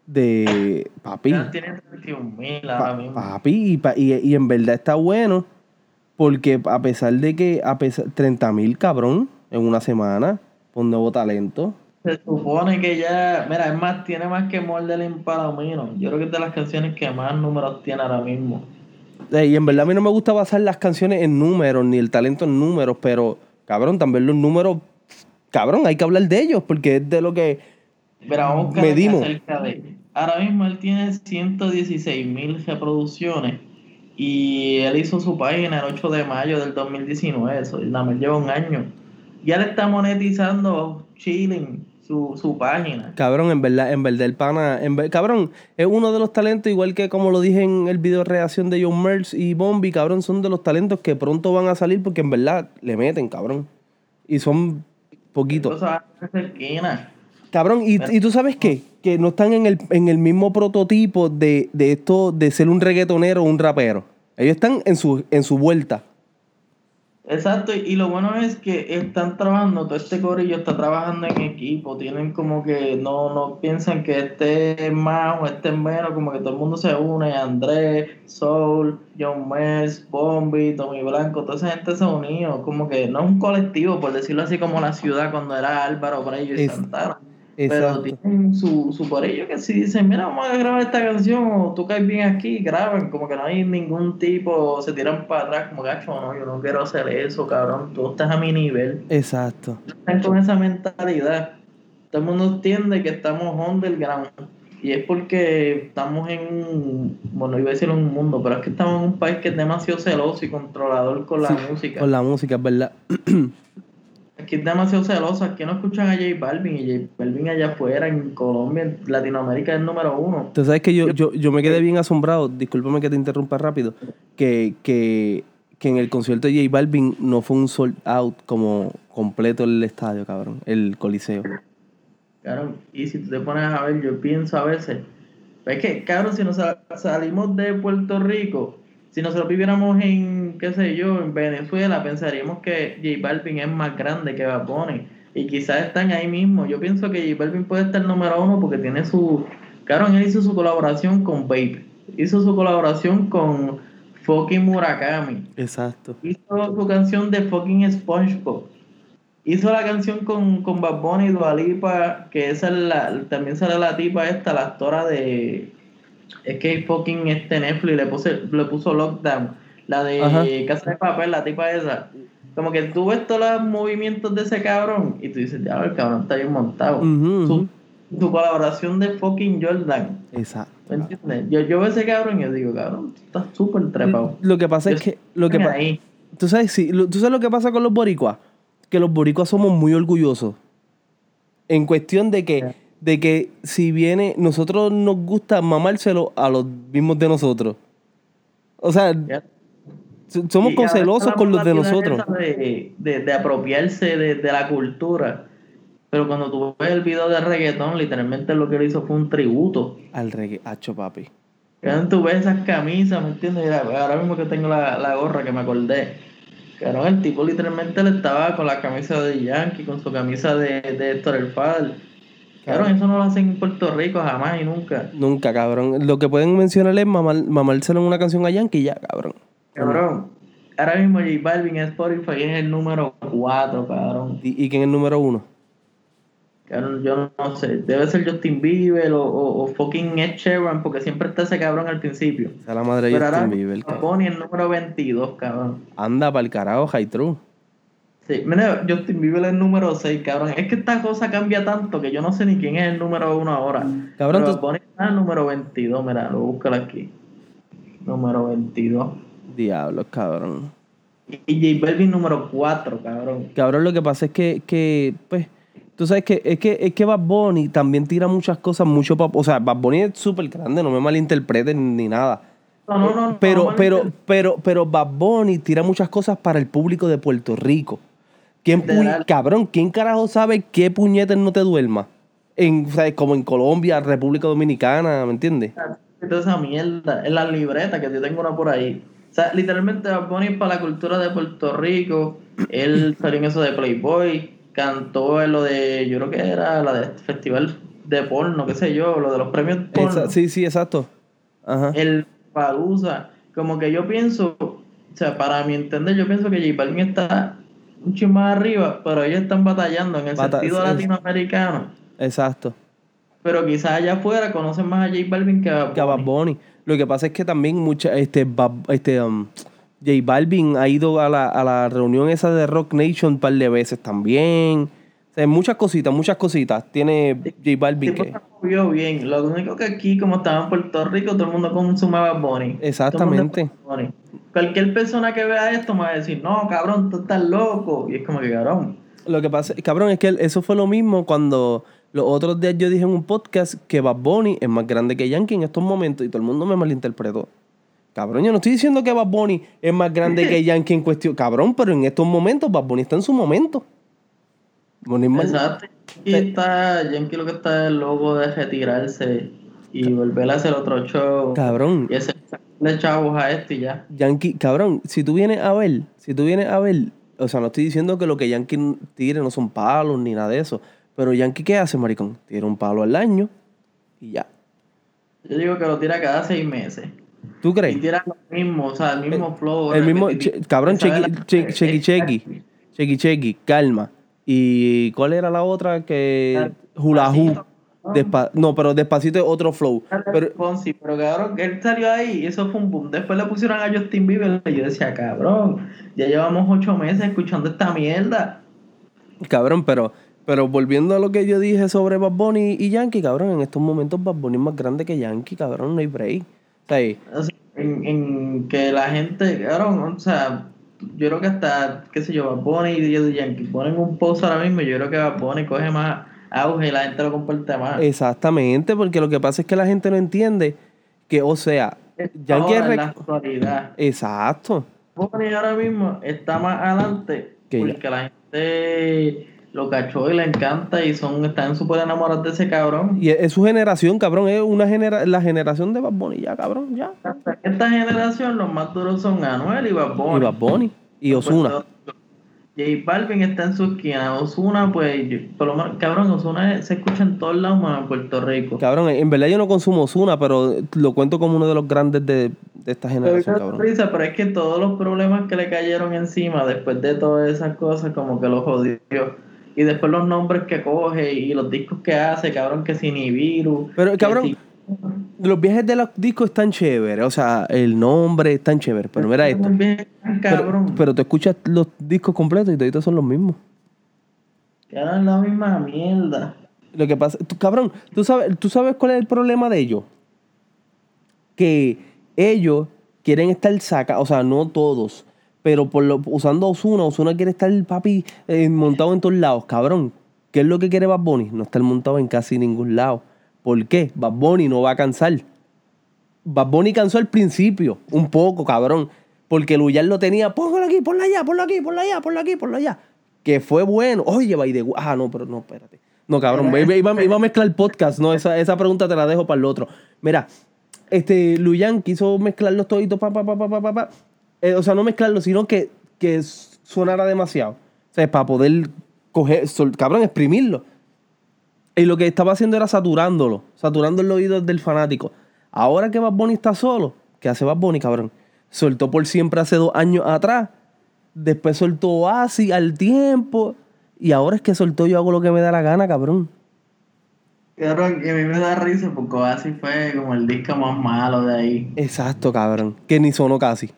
de papi. Tiene 31 ahora mismo. Papi, y, y, en verdad está bueno. Porque a pesar de que a pesar 30 mil cabrón en una semana, con nuevo talento. Se supone que ya, mira, es más, tiene más que Mordelin Palomino. Yo creo que es de las canciones que más números tiene ahora mismo. Y en verdad a mí no me gusta basar las canciones en números, ni el talento en números, pero cabrón, también los números, cabrón, hay que hablar de ellos, porque es de lo que medimos. Acerca de, ahora mismo él tiene 116 mil reproducciones y él hizo su página el 8 de mayo del 2019, eso, y nada lleva un año. Ya le está monetizando chilling su, su página. Cabrón, en verdad, en verdad, el pana, en cabrón, es uno de los talentos, igual que como lo dije en el video de reacción de John Merz y Bombi, cabrón, son de los talentos que pronto van a salir porque en verdad le meten, cabrón. Y son poquitos. Cabrón, y, y, tú sabes qué? Que no están en el, en el mismo prototipo de, de, esto de ser un reggaetonero o un rapero. Ellos están en su, en su vuelta. Exacto, y lo bueno es que están trabajando, todo este corillo está trabajando en equipo, tienen como que no, no piensan que este es más o este es menos, como que todo el mundo se une, Andrés, Soul, John Mess, Bombi, Tommy Blanco, toda esa gente se unió, como que no es un colectivo, por decirlo así como la ciudad cuando era Álvaro, para ellos y Santana Pero tienen su, su por ello que si dicen, mira, vamos a grabar esta canción, o tú caes bien aquí, graban, como que no hay ningún tipo, se tiran para atrás, como gacho, no, yo no quiero hacer eso, cabrón, tú estás a mi nivel. Exacto. Están con esa mentalidad. Todo el mundo entiende que estamos underground. Y es porque estamos en un, bueno, iba a decir un mundo, pero es que estamos en un país que es demasiado celoso y controlador con la música. Con la música, es verdad. Aquí es demasiado celoso, aquí no escuchan a J Balvin y J Balvin allá afuera, en Colombia, en Latinoamérica es el número uno. Tú sabes que yo, yo, yo me quedé bien asombrado, discúlpame que te interrumpa rápido, que, que, que en el concierto de J Balvin no fue un sold out como completo el estadio, cabrón, el coliseo. Claro, y si tú te pones a ver, yo pienso a veces, es que, cabrón, si nos salimos de Puerto Rico, si nosotros viviéramos en, qué sé yo, en Venezuela, pensaríamos que J Balvin es más grande que Bad Y quizás están ahí mismo. Yo pienso que J Balvin puede estar número uno porque tiene su... Claro, él hizo su colaboración con Babe. Hizo su colaboración con fucking Murakami. Exacto. Hizo su canción de fucking SpongeBob. Hizo la canción con, con Bad Bunny y Dualipa, que esa es la, también sale la tipa esta, la actora de es que fucking este Netflix le, puse, le puso lockdown. La de Casa de Papel, la tipa esa. Como que tú ves todos los movimientos de ese cabrón y tú dices, ya, el cabrón está bien montado. su, colaboración de fucking Jordan. Exacto. ¿Me entiendes? Yo, yo veo ese cabrón y yo digo, cabrón, tú estás súper trepado. Lo que pasa es que. Lo que ¿Tú, sabes, sí, ¿Tú sabes lo que pasa con los boricuas? Que los boricuas somos muy orgullosos. En cuestión de que de que si viene, nosotros nos gusta mamárselo a los mismos de nosotros. O sea, somos celosos con los de nosotros. De, de, apropiarse de, la cultura. Pero cuando tú ves el video de reggaetón, literalmente lo que él hizo fue un tributo. Al reggaeton, papi. Cuando tú ves esas camisas, ¿me entiendes? Ahora mismo que tengo la, gorra que me acordé. Claro, el tipo literalmente le estaba con la camisa de Yankee, con su camisa de, de Héctor El Claro, eso no lo hacen en Puerto Rico jamás y nunca. Nunca, cabrón. Lo que pueden mencionar es mamárselo en una canción a Yankee ya, cabrón. Cabrón. Ahora mismo J Balvin en Spotify es el número 4, cabrón. ¿Y, quién es el número 1? Cabrón, yo no sé. Debe ser Justin Bieber o, o, fucking Ed Sheeran, porque siempre está ese cabrón al principio. Está la madre de Justin Bieber. Pone el número 22, cabrón. Anda para el carajo, High True. Sí, mira, Justin Bieber es el número 6, cabrón. Es que esta cosa cambia tanto que yo no sé ni quién es el número 1 ahora. Cabrón, tú... pones el número 22, mira, lo búscalo aquí. Número 22. Diablo, cabrón. Y J Balvin número 4, cabrón. Cabrón, lo que pasa es que, que pues, tú sabes que es que, es que Bad Bunny también tira muchas cosas, mucho O sea, Bad Bunny es súper grande, no me malinterpreten ni nada. No, no, no. Pero, pero, pero, pero Bad Bunny tira muchas cosas para el público de Puerto Rico. ¿Quién cabrón, ¿quién carajo sabe qué puñetes no te duerma? En, como en Colombia, República Dominicana, ¿me entiendes? Toda esa mierda, en la libreta, que yo tengo una por ahí. O sea, literalmente a poner para la cultura de Puerto Rico. Él salió en eso de Playboy, cantó en lo de, yo creo que era la de festival de porno, qué sé yo, lo de los premios porno. sí, sí, exacto. Ajá. El Palusa. Como que yo pienso, o sea, para mi entender, yo pienso que J Balvin está un más arriba, pero ellos están batallando en el sentido latinoamericano. Exacto. Pero quizás allá afuera conocen más a J Balvin que a, Bad Bunny. Lo que pasa es que también mucha, este, este um, J Balvin ha ido a la, a la reunión esa de Rock Nation un par de veces también muchas cositas, muchas cositas. Tiene J Balvin que. bien. Lo único que aquí, como estaba en Puerto Rico, todo el mundo consumaba Bonnie. Exactamente. Cualquier persona que vea esto me va a decir, no, cabrón, tú estás loco. Y es como que, cabrón. Lo que pasa, cabrón, es que eso fue lo mismo cuando los otros días yo dije en un podcast que Bad Bunny es más grande que Yankee en estos momentos y todo el mundo me malinterpretó. Cabrón, yo no estoy diciendo que Bad Bunny es más grande que Yankee en cuestión. Cabrón, pero en estos momentos Bad Bunny está en su momento. Exacto. Y está, Yankee lo que está es el logo de retirarse y volver a hacer otro show. Cabrón. Y hacerle chavos a este y ya. Yankee, cabrón, si tú vienes a ver, si tú vienes a ver, o sea, no estoy diciendo que lo que Yankee tire no son palos ni nada de eso, pero Yankee, ¿qué hace, maricón? Tira un palo al año y ya. Yo digo que lo tira cada seis meses. ¿Tú crees? Y tira lo mismo, o sea, el mismo flow. El mismo, cabrón, chequi, chequi, chequi, chequi, chequi, calma Y ¿cuál era la otra? Que Hula no, pero despacito es otro flow. Pero, Fonsi, pero cabrón, él salió ahí y eso fue un boom. Después le pusieron a Justin Bieber y yo decía, cabrón, ya llevamos ocho meses escuchando esta mierda. Cabrón, pero, pero volviendo a lo que yo dije sobre Bad Bunny y Yankee, cabrón, en estos momentos Bad Bunny es más grande que Yankee, cabrón, no hay break. O sea, en, en que la gente, cabrón, o sea, yo creo que hasta, qué sé yo, Bad Bunny y Yankee ponen un post ahora mismo yo creo que Bad Bunny coge más auge y la gente lo comparte más. Exactamente, porque lo que pasa es que la gente no entiende que, o sea, ya que la actualidad. Exacto. Y ahora mismo está más adelante porque la gente lo cachó y le encanta y son están súper enamorados de ese cabrón. Y es, su generación, cabrón, es una genera la generación de Bad Bunny, ya, cabrón, ya. Esta generación los más duros son Anuel y Bad Bunny. Y Bad Bunny y Osuna. J Balvin está en su esquina. Osuna, pues, por lo menos, cabrón, Osuna se escucha en todos lados en Puerto Rico. Cabrón, en verdad yo no consumo Osuna, pero lo cuento como uno de los grandes de, esta generación, pero, cabrón. pero es que todos los problemas que le cayeron encima después de todas esas cosas, como que lo jodió. Y después los nombres que coge y los discos que hace, cabrón, que sin virus. Pero, cabrón, los viajes de los discos están chéveres, o sea, el nombre es tan chévere, pero mira esto. Pero, pero, tú escuchas los discos completos y todos son los mismos. Quedan la misma mierda. Lo que pasa, cabrón, ¿tú sabes, ¿tú sabes cuál es el problema de ellos? Que ellos quieren estar saca, o sea, no todos, pero por lo, usando Osuna, Osuna quiere estar el papi eh, montado en todos lados, cabrón. ¿Qué es lo que quiere Bad Bunny? No estar montado en casi ningún lado. ¿Por qué? Bad Bunny no va a cansar. Bad Bunny cansó al principio, un poco, cabrón. Porque Luyar lo tenía, póngalo aquí, ponlo allá, ponlo aquí, ponlo allá, ponlo aquí, ponlo allá. Que fue bueno. Oye, va y de. Ah, no, pero no, espérate. No, cabrón, iba, a mezclar el podcast, no, esa, esa pregunta te la dejo para el otro. Mira, este, Luyan quiso mezclarlos toditos, pa, pa, pa, pa, pa, pa. Eh, o sea, no mezclarlos, sino que, que sonara demasiado. O sea, para poder coger, cabrón, exprimirlo. Y lo que estaba haciendo era saturándolo, saturando el oído del fanático. Ahora que Bad Bunny está solo, ¿qué hace Bad Bunny, cabrón? Soltó por siempre hace dos años atrás. Después soltó así al tiempo. Y ahora es que soltó yo hago lo que me da la gana, cabrón. Cabrón, que a mí me da risa porque así fue como el disco más malo de ahí. Exacto, cabrón. Que ni sonó casi.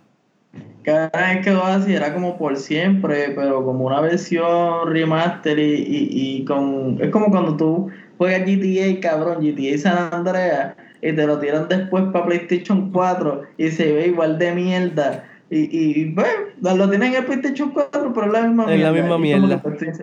Cada vez que así era como por siempre, pero como una versión remaster y, y, con... Es como cuando tú juegas GTA, cabrón, GTA San Andreas, y te lo tiran después para PlayStation 4 y se ve igual de mierda. Y, y bueno, lo tienen en el PlayStation 4, pero es la misma mierda. Es la misma mierda.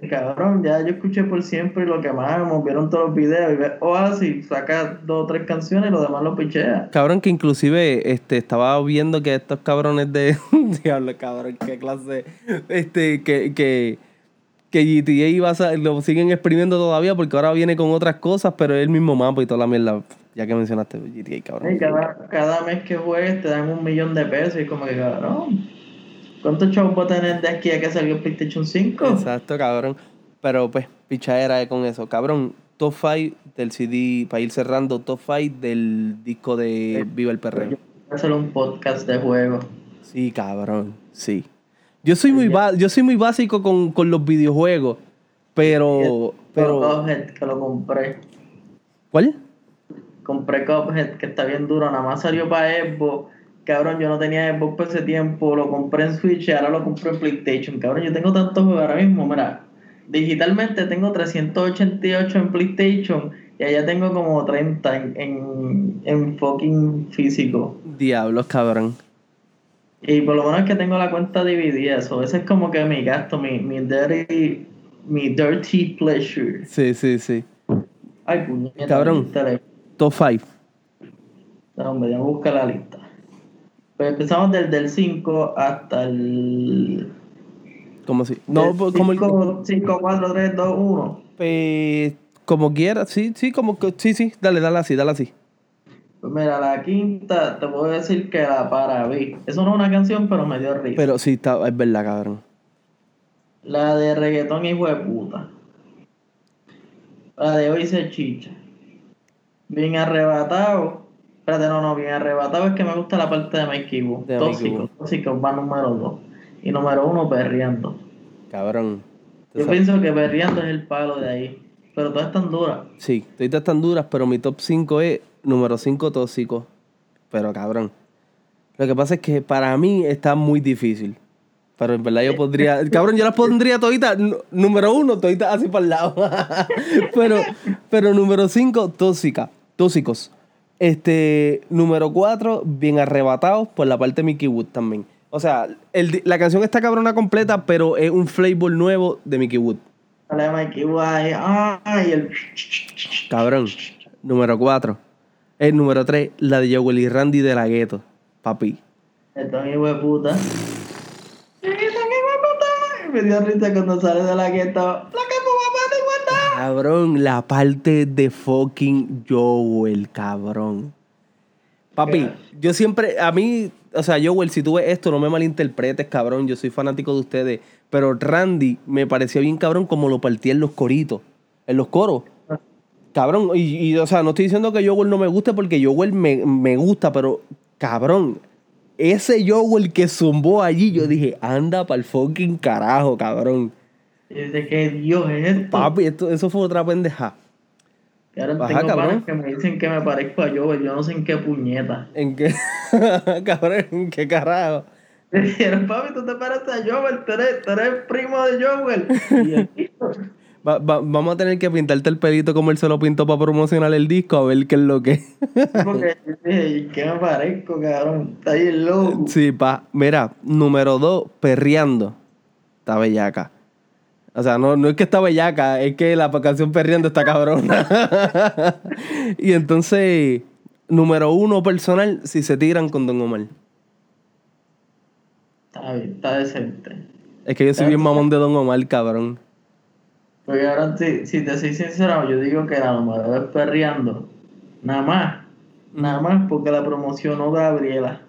cabrón, ya yo escuché por siempre lo que amamos, vieron todos los videos y ve Oasis, saca dos o tres canciones y lo demás lo pichea. Cabrón, que inclusive este, estaba viendo que estos cabrones de. Diablo, cabrón, qué clase. Este, que. que que GTA iba a, lo siguen exprimiendo todavía porque ahora viene con otras cosas, pero es el mismo mapa y toda la mierda. Ya que mencionaste GTA, cabrón. cada, cada mes que juegues te dan un millón de pesos y como que, cabrón, ¿cuántos chavos va a tener de aquí a que salga PlayStation 5? Exacto, cabrón. Pero pues, pichadera con eso. Cabrón, top 5 del CD, para ir cerrando, top 5 del disco de Viva el Perreo. Voy hacer un podcast de juego. Sí, cabrón, sí. Yo soy muy, yo soy muy básico con, con los videojuegos, pero... pero... que lo compré. ¿Cuál? Compré Cuphead, que está bien duro, nada más salió para Xbox. Cabrón, yo no tenía Xbox por ese tiempo, lo compré en Switch y ahora lo compré en PlayStation. Cabrón, yo tengo tantos juegos ahora mismo, mira. Digitalmente tengo 388 en PlayStation y allá tengo como 30 en, en, fucking físico. Diablos, cabrón. Y por lo menos es que tengo la cuenta dividida, eso. Ese es como que mi gasto, mi, mi dirty, mi dirty pleasure. Sí, sí, sí. Ay, puñeta. Cabrón. Top 5. No, hombre, ya busca la lista. Pues empezamos desde el 5 hasta el. ¿Cómo así? No, pues, como el. 5, 4, 3, 2, 1. Pues. Como quieras, sí, sí, como que. Sí, sí, dale, dale así, dale así. Pues mira, la quinta, te puedo decir que la para vi. Eso no es una canción, pero me dio risa. Pero sí, está, es verdad, cabrón. La de reggaetón, hijo de puta. La de hoy se chicha. Bien arrebatado. Espérate, no, no, bien arrebatado es que me gusta la parte de Mikey Boo. Tóxico, tóxico va número 2. Y número 1 perreando. Cabrón. Yo pienso que Berriando es el palo de ahí. Pero todas están duras. Sí, todas están duras, pero mi top 5 es número 5 tóxico. Pero cabrón. Lo que pasa es que para mí está muy difícil. Pero en verdad yo podría. Cabrón, yo las pondría toditas. Número uno, toditas así para el lado. pero, pero número 5, tóxica. Tóxicos. Este. Número 4, bien arrebatados por la parte de Mickey Wood también. O sea, el, la canción está cabrona completa, pero es un flavor nuevo de Mickey Wood. Mickey Wood. Ay, el... Cabrón. Número 4. El número 3, la de Joel y Randy de la Gueto. Papi. Esto es mi puta. Me dio risa cuando sale de la gueto. ¡La que papá te Cabrón, la parte de fucking Joel, cabrón. Papi, yo siempre, a mí, o sea, Joel, si tú ves esto, no me malinterpretes, cabrón, yo soy fanático de ustedes, pero Randy me parecía bien cabrón como lo partía en los coritos, en los coros. Cabrón, y, o sea, no estoy diciendo que Joel no me guste porque Joel me, me gusta, pero cabrón, ese Joel que zumbó allí, yo dije, anda para el fucking carajo, cabrón. ¿De qué Dios es esto? Papi, esto, eso fue otra pendeja. Y ahora tengo cabrón. que me dicen que me parezco a Joel, yo no sé en qué puñeta. ¿En qué? cabrón, ¿en qué carajo? Dijeron, papi, tú te pareces a Joel, tú eres, tú eres primo de Joel. Y vamos a tener que pintarte el pelito como él se lo pintó para promocionar el disco, a ver qué es lo que. Porque, ¿qué me parezco, cabrón? Está ahí el loco. Sí, pa. Mira, número dos, perreando. Está bellaca. O sea, no, no es que está bellaca, es que la canción perreando está cabrona. y entonces, número uno personal, si se tiran con Don Omar. Está bien, está decente. Es que yo soy bien mamón de Don Omar, cabrón. Porque ahora, si, si te soy sincero, yo digo que la número es perreando. Nada más. Nada más porque la promocionó Gabriela.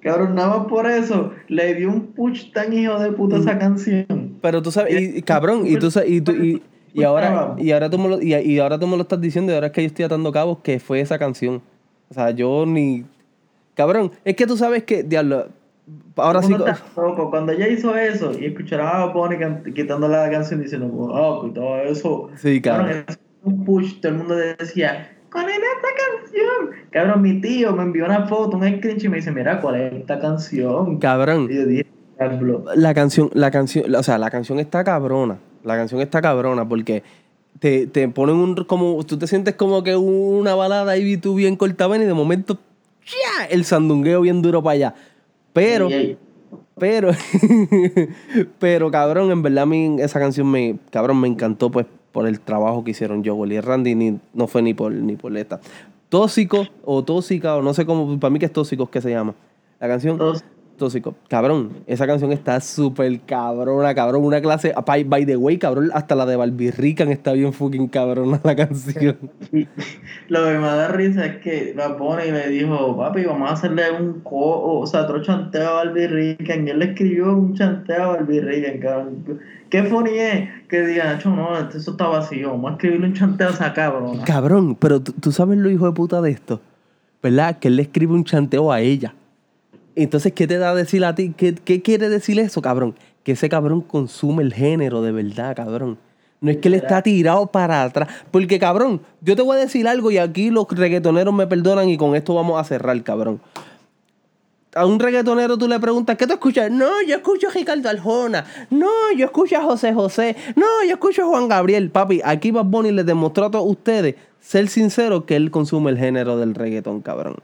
Cabrón, nada más por eso le dio un push tan hijo de puta esa canción. Pero tú sabes, y, cabrón, y tú sabes, y, tú, y, y ahora, y ahora tú me lo, y, ahora tú me lo estás diciendo, y ahora es que yo estoy atando cabos que fue esa canción. O sea, yo ni. Cabrón, es que tú sabes que, diablo, Ahora sí. Cuando ella hizo eso y escuchaba a Bonnie quitándole la canción diciendo, oh, todo eso. Sí, cabrón. un push, todo el mundo decía, ¿cuál es esta canción? Cabrón, mi tío me envió una foto, un screenshot y me dice, mira, ¿cuál es esta canción? Cabrón. Y yo dije, la canción, la canción, o sea, la canción está cabrona. La canción está cabrona porque te, te ponen un, como, tú te sientes como que una balada y tú bien cortaba y de momento, ¡ya! El sandungueo bien duro para allá. Pero, pero, pero cabrón, en verdad a mí esa canción me, cabrón, me encantó pues por el trabajo que hicieron Joel y Randy, ni, no fue ni por, ni por esta. Tóxico o tóxica, o no sé cómo, para mí que es tóxico, que se llama. La canción tóxico. Cabrón, esa canción está súper cabrona, cabrón. Una clase, by, the way, cabrón, hasta la de Barbie está bien fucking cabrona la canción. Lo que me da risa es que la pone y le dijo, papi, vamos a hacerle un co, o sea, otro chanteo a Barbie Y él le escribió un chanteo a Barbie cabrón. Qué funny es que digan, no, eso está vacío, vamos a escribirle un chanteo a esa cabrona. Cabrón, pero tú sabes lo hijo de puta de esto, ¿verdad? Que él le escribe un chanteo a ella. Entonces, ¿qué te da a decir a ti? ¿Qué, quiere decir eso, cabrón? Que ese cabrón consume el género de verdad, cabrón. No es que él está tirado para atrás. Porque, cabrón, yo te voy a decir algo y aquí los reggaetoneros me perdonan y con esto vamos a cerrar, cabrón. A un reggaetonero tú le preguntas, ¿qué tú escuchas? No, yo escucho a Ricardo Aljona. No, yo escucho a José José. No, yo escucho a Juan Gabriel. Papi, aquí Bad Bunny les demostró a todos ustedes, ser sincero, que él consume el género del reggaetón, cabrón.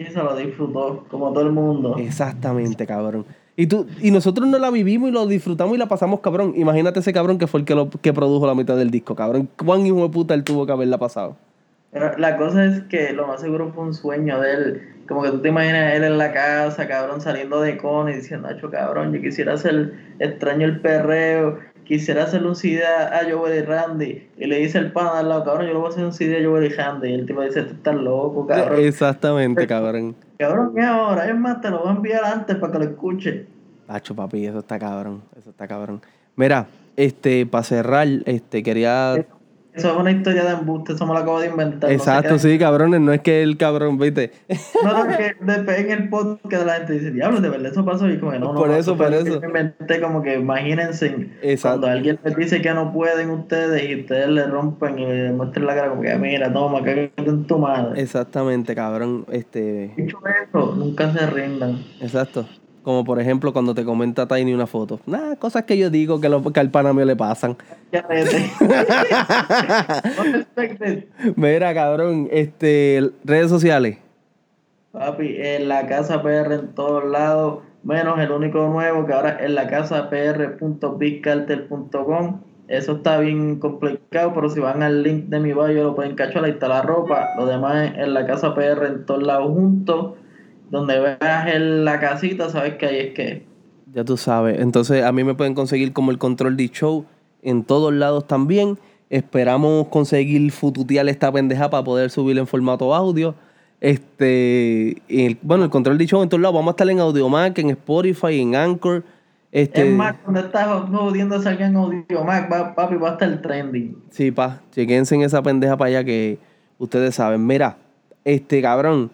Y se lo disfrutó, como todo el mundo. Exactamente, cabrón. Y, tú, y nosotros no la vivimos y lo disfrutamos y la pasamos, cabrón. Imagínate ese cabrón que fue el que, lo, que produjo la mitad del disco, cabrón. ¿Cuán hijo de puta él tuvo que haberla pasado? Pero la cosa es que lo más seguro fue un sueño de él. Como que tú te imaginas él en la casa, cabrón, saliendo de con y diciendo, Nacho, cabrón, yo quisiera hacer extraño el perreo quisiera hacerle un CD a Joel y Randy y le dice el pan al lado, cabrón, yo le voy a hacer un CD a Joel y Randy y el tipo dice, tú estás loco, cabrón. Exactamente, cabrón. Cabrón, ¿qué ahora? Es más, te lo voy a enviar antes para que lo escuche. Pacho, papi, eso está cabrón, eso está cabrón. Mira, este, para cerrar, este, quería eso es una historia de embuste, eso me lo acabo de inventar. Exacto, sí, cabrones, no es que el cabrón, viste. No, no, que en el podcast la gente dice, diablo, de verdad eso pasó y como no, no. Por eso, por eso. Me inventé como que imagínense cuando alguien les dice que no pueden ustedes y ustedes le rompen y le muestran la cara como que mira, toma, cágate en tu madre. Exactamente, cabrón, este. Dicho eso, nunca se rindan. Exacto. Como por ejemplo cuando te comenta Tiny una foto. Nada, cosas que yo digo que, lo, que al pana mío le pasan. Mira, cabrón, este, redes sociales. Papi, en la casa PR en todos lados, menos el único nuevo que ahora es la casa pr.bigcartel.com. Eso está bien complicado, pero si van al link de mi bio lo pueden cachar, ahí está la ropa. Lo demás es en la casa PR en todos lados juntos donde veas en la casita, sabes que ahí es que. Ya tú sabes. Entonces, a mí me pueden conseguir como el control de show en todos lados también. Esperamos conseguir fututear esta pendeja para poder subir en formato audio. Este, bueno, el control de show en todos lados. Vamos a estar en Audiomac, en Spotify, en Anchor. Este, es más, cuando estás jodiendo salga en Audiomac, papi, va a estar trending. Sí, pa, chequense en esa pendeja para allá que ustedes saben. Mira, este cabrón,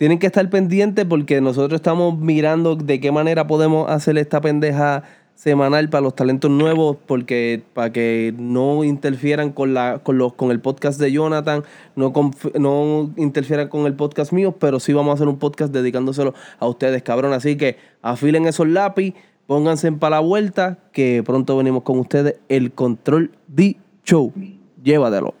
tienen que estar pendientes porque nosotros estamos mirando de qué manera podemos hacer esta pendeja semanal para los talentos nuevos, porque para que no interfieran con la con los con el podcast de Jonathan, no no interfieran con el podcast mío, pero sí vamos a hacer un podcast dedicándoselo a ustedes, cabrón. Así que afilen esos lápiz, pónganse para la vuelta, que pronto venimos con ustedes el control D Show. Llévatelo.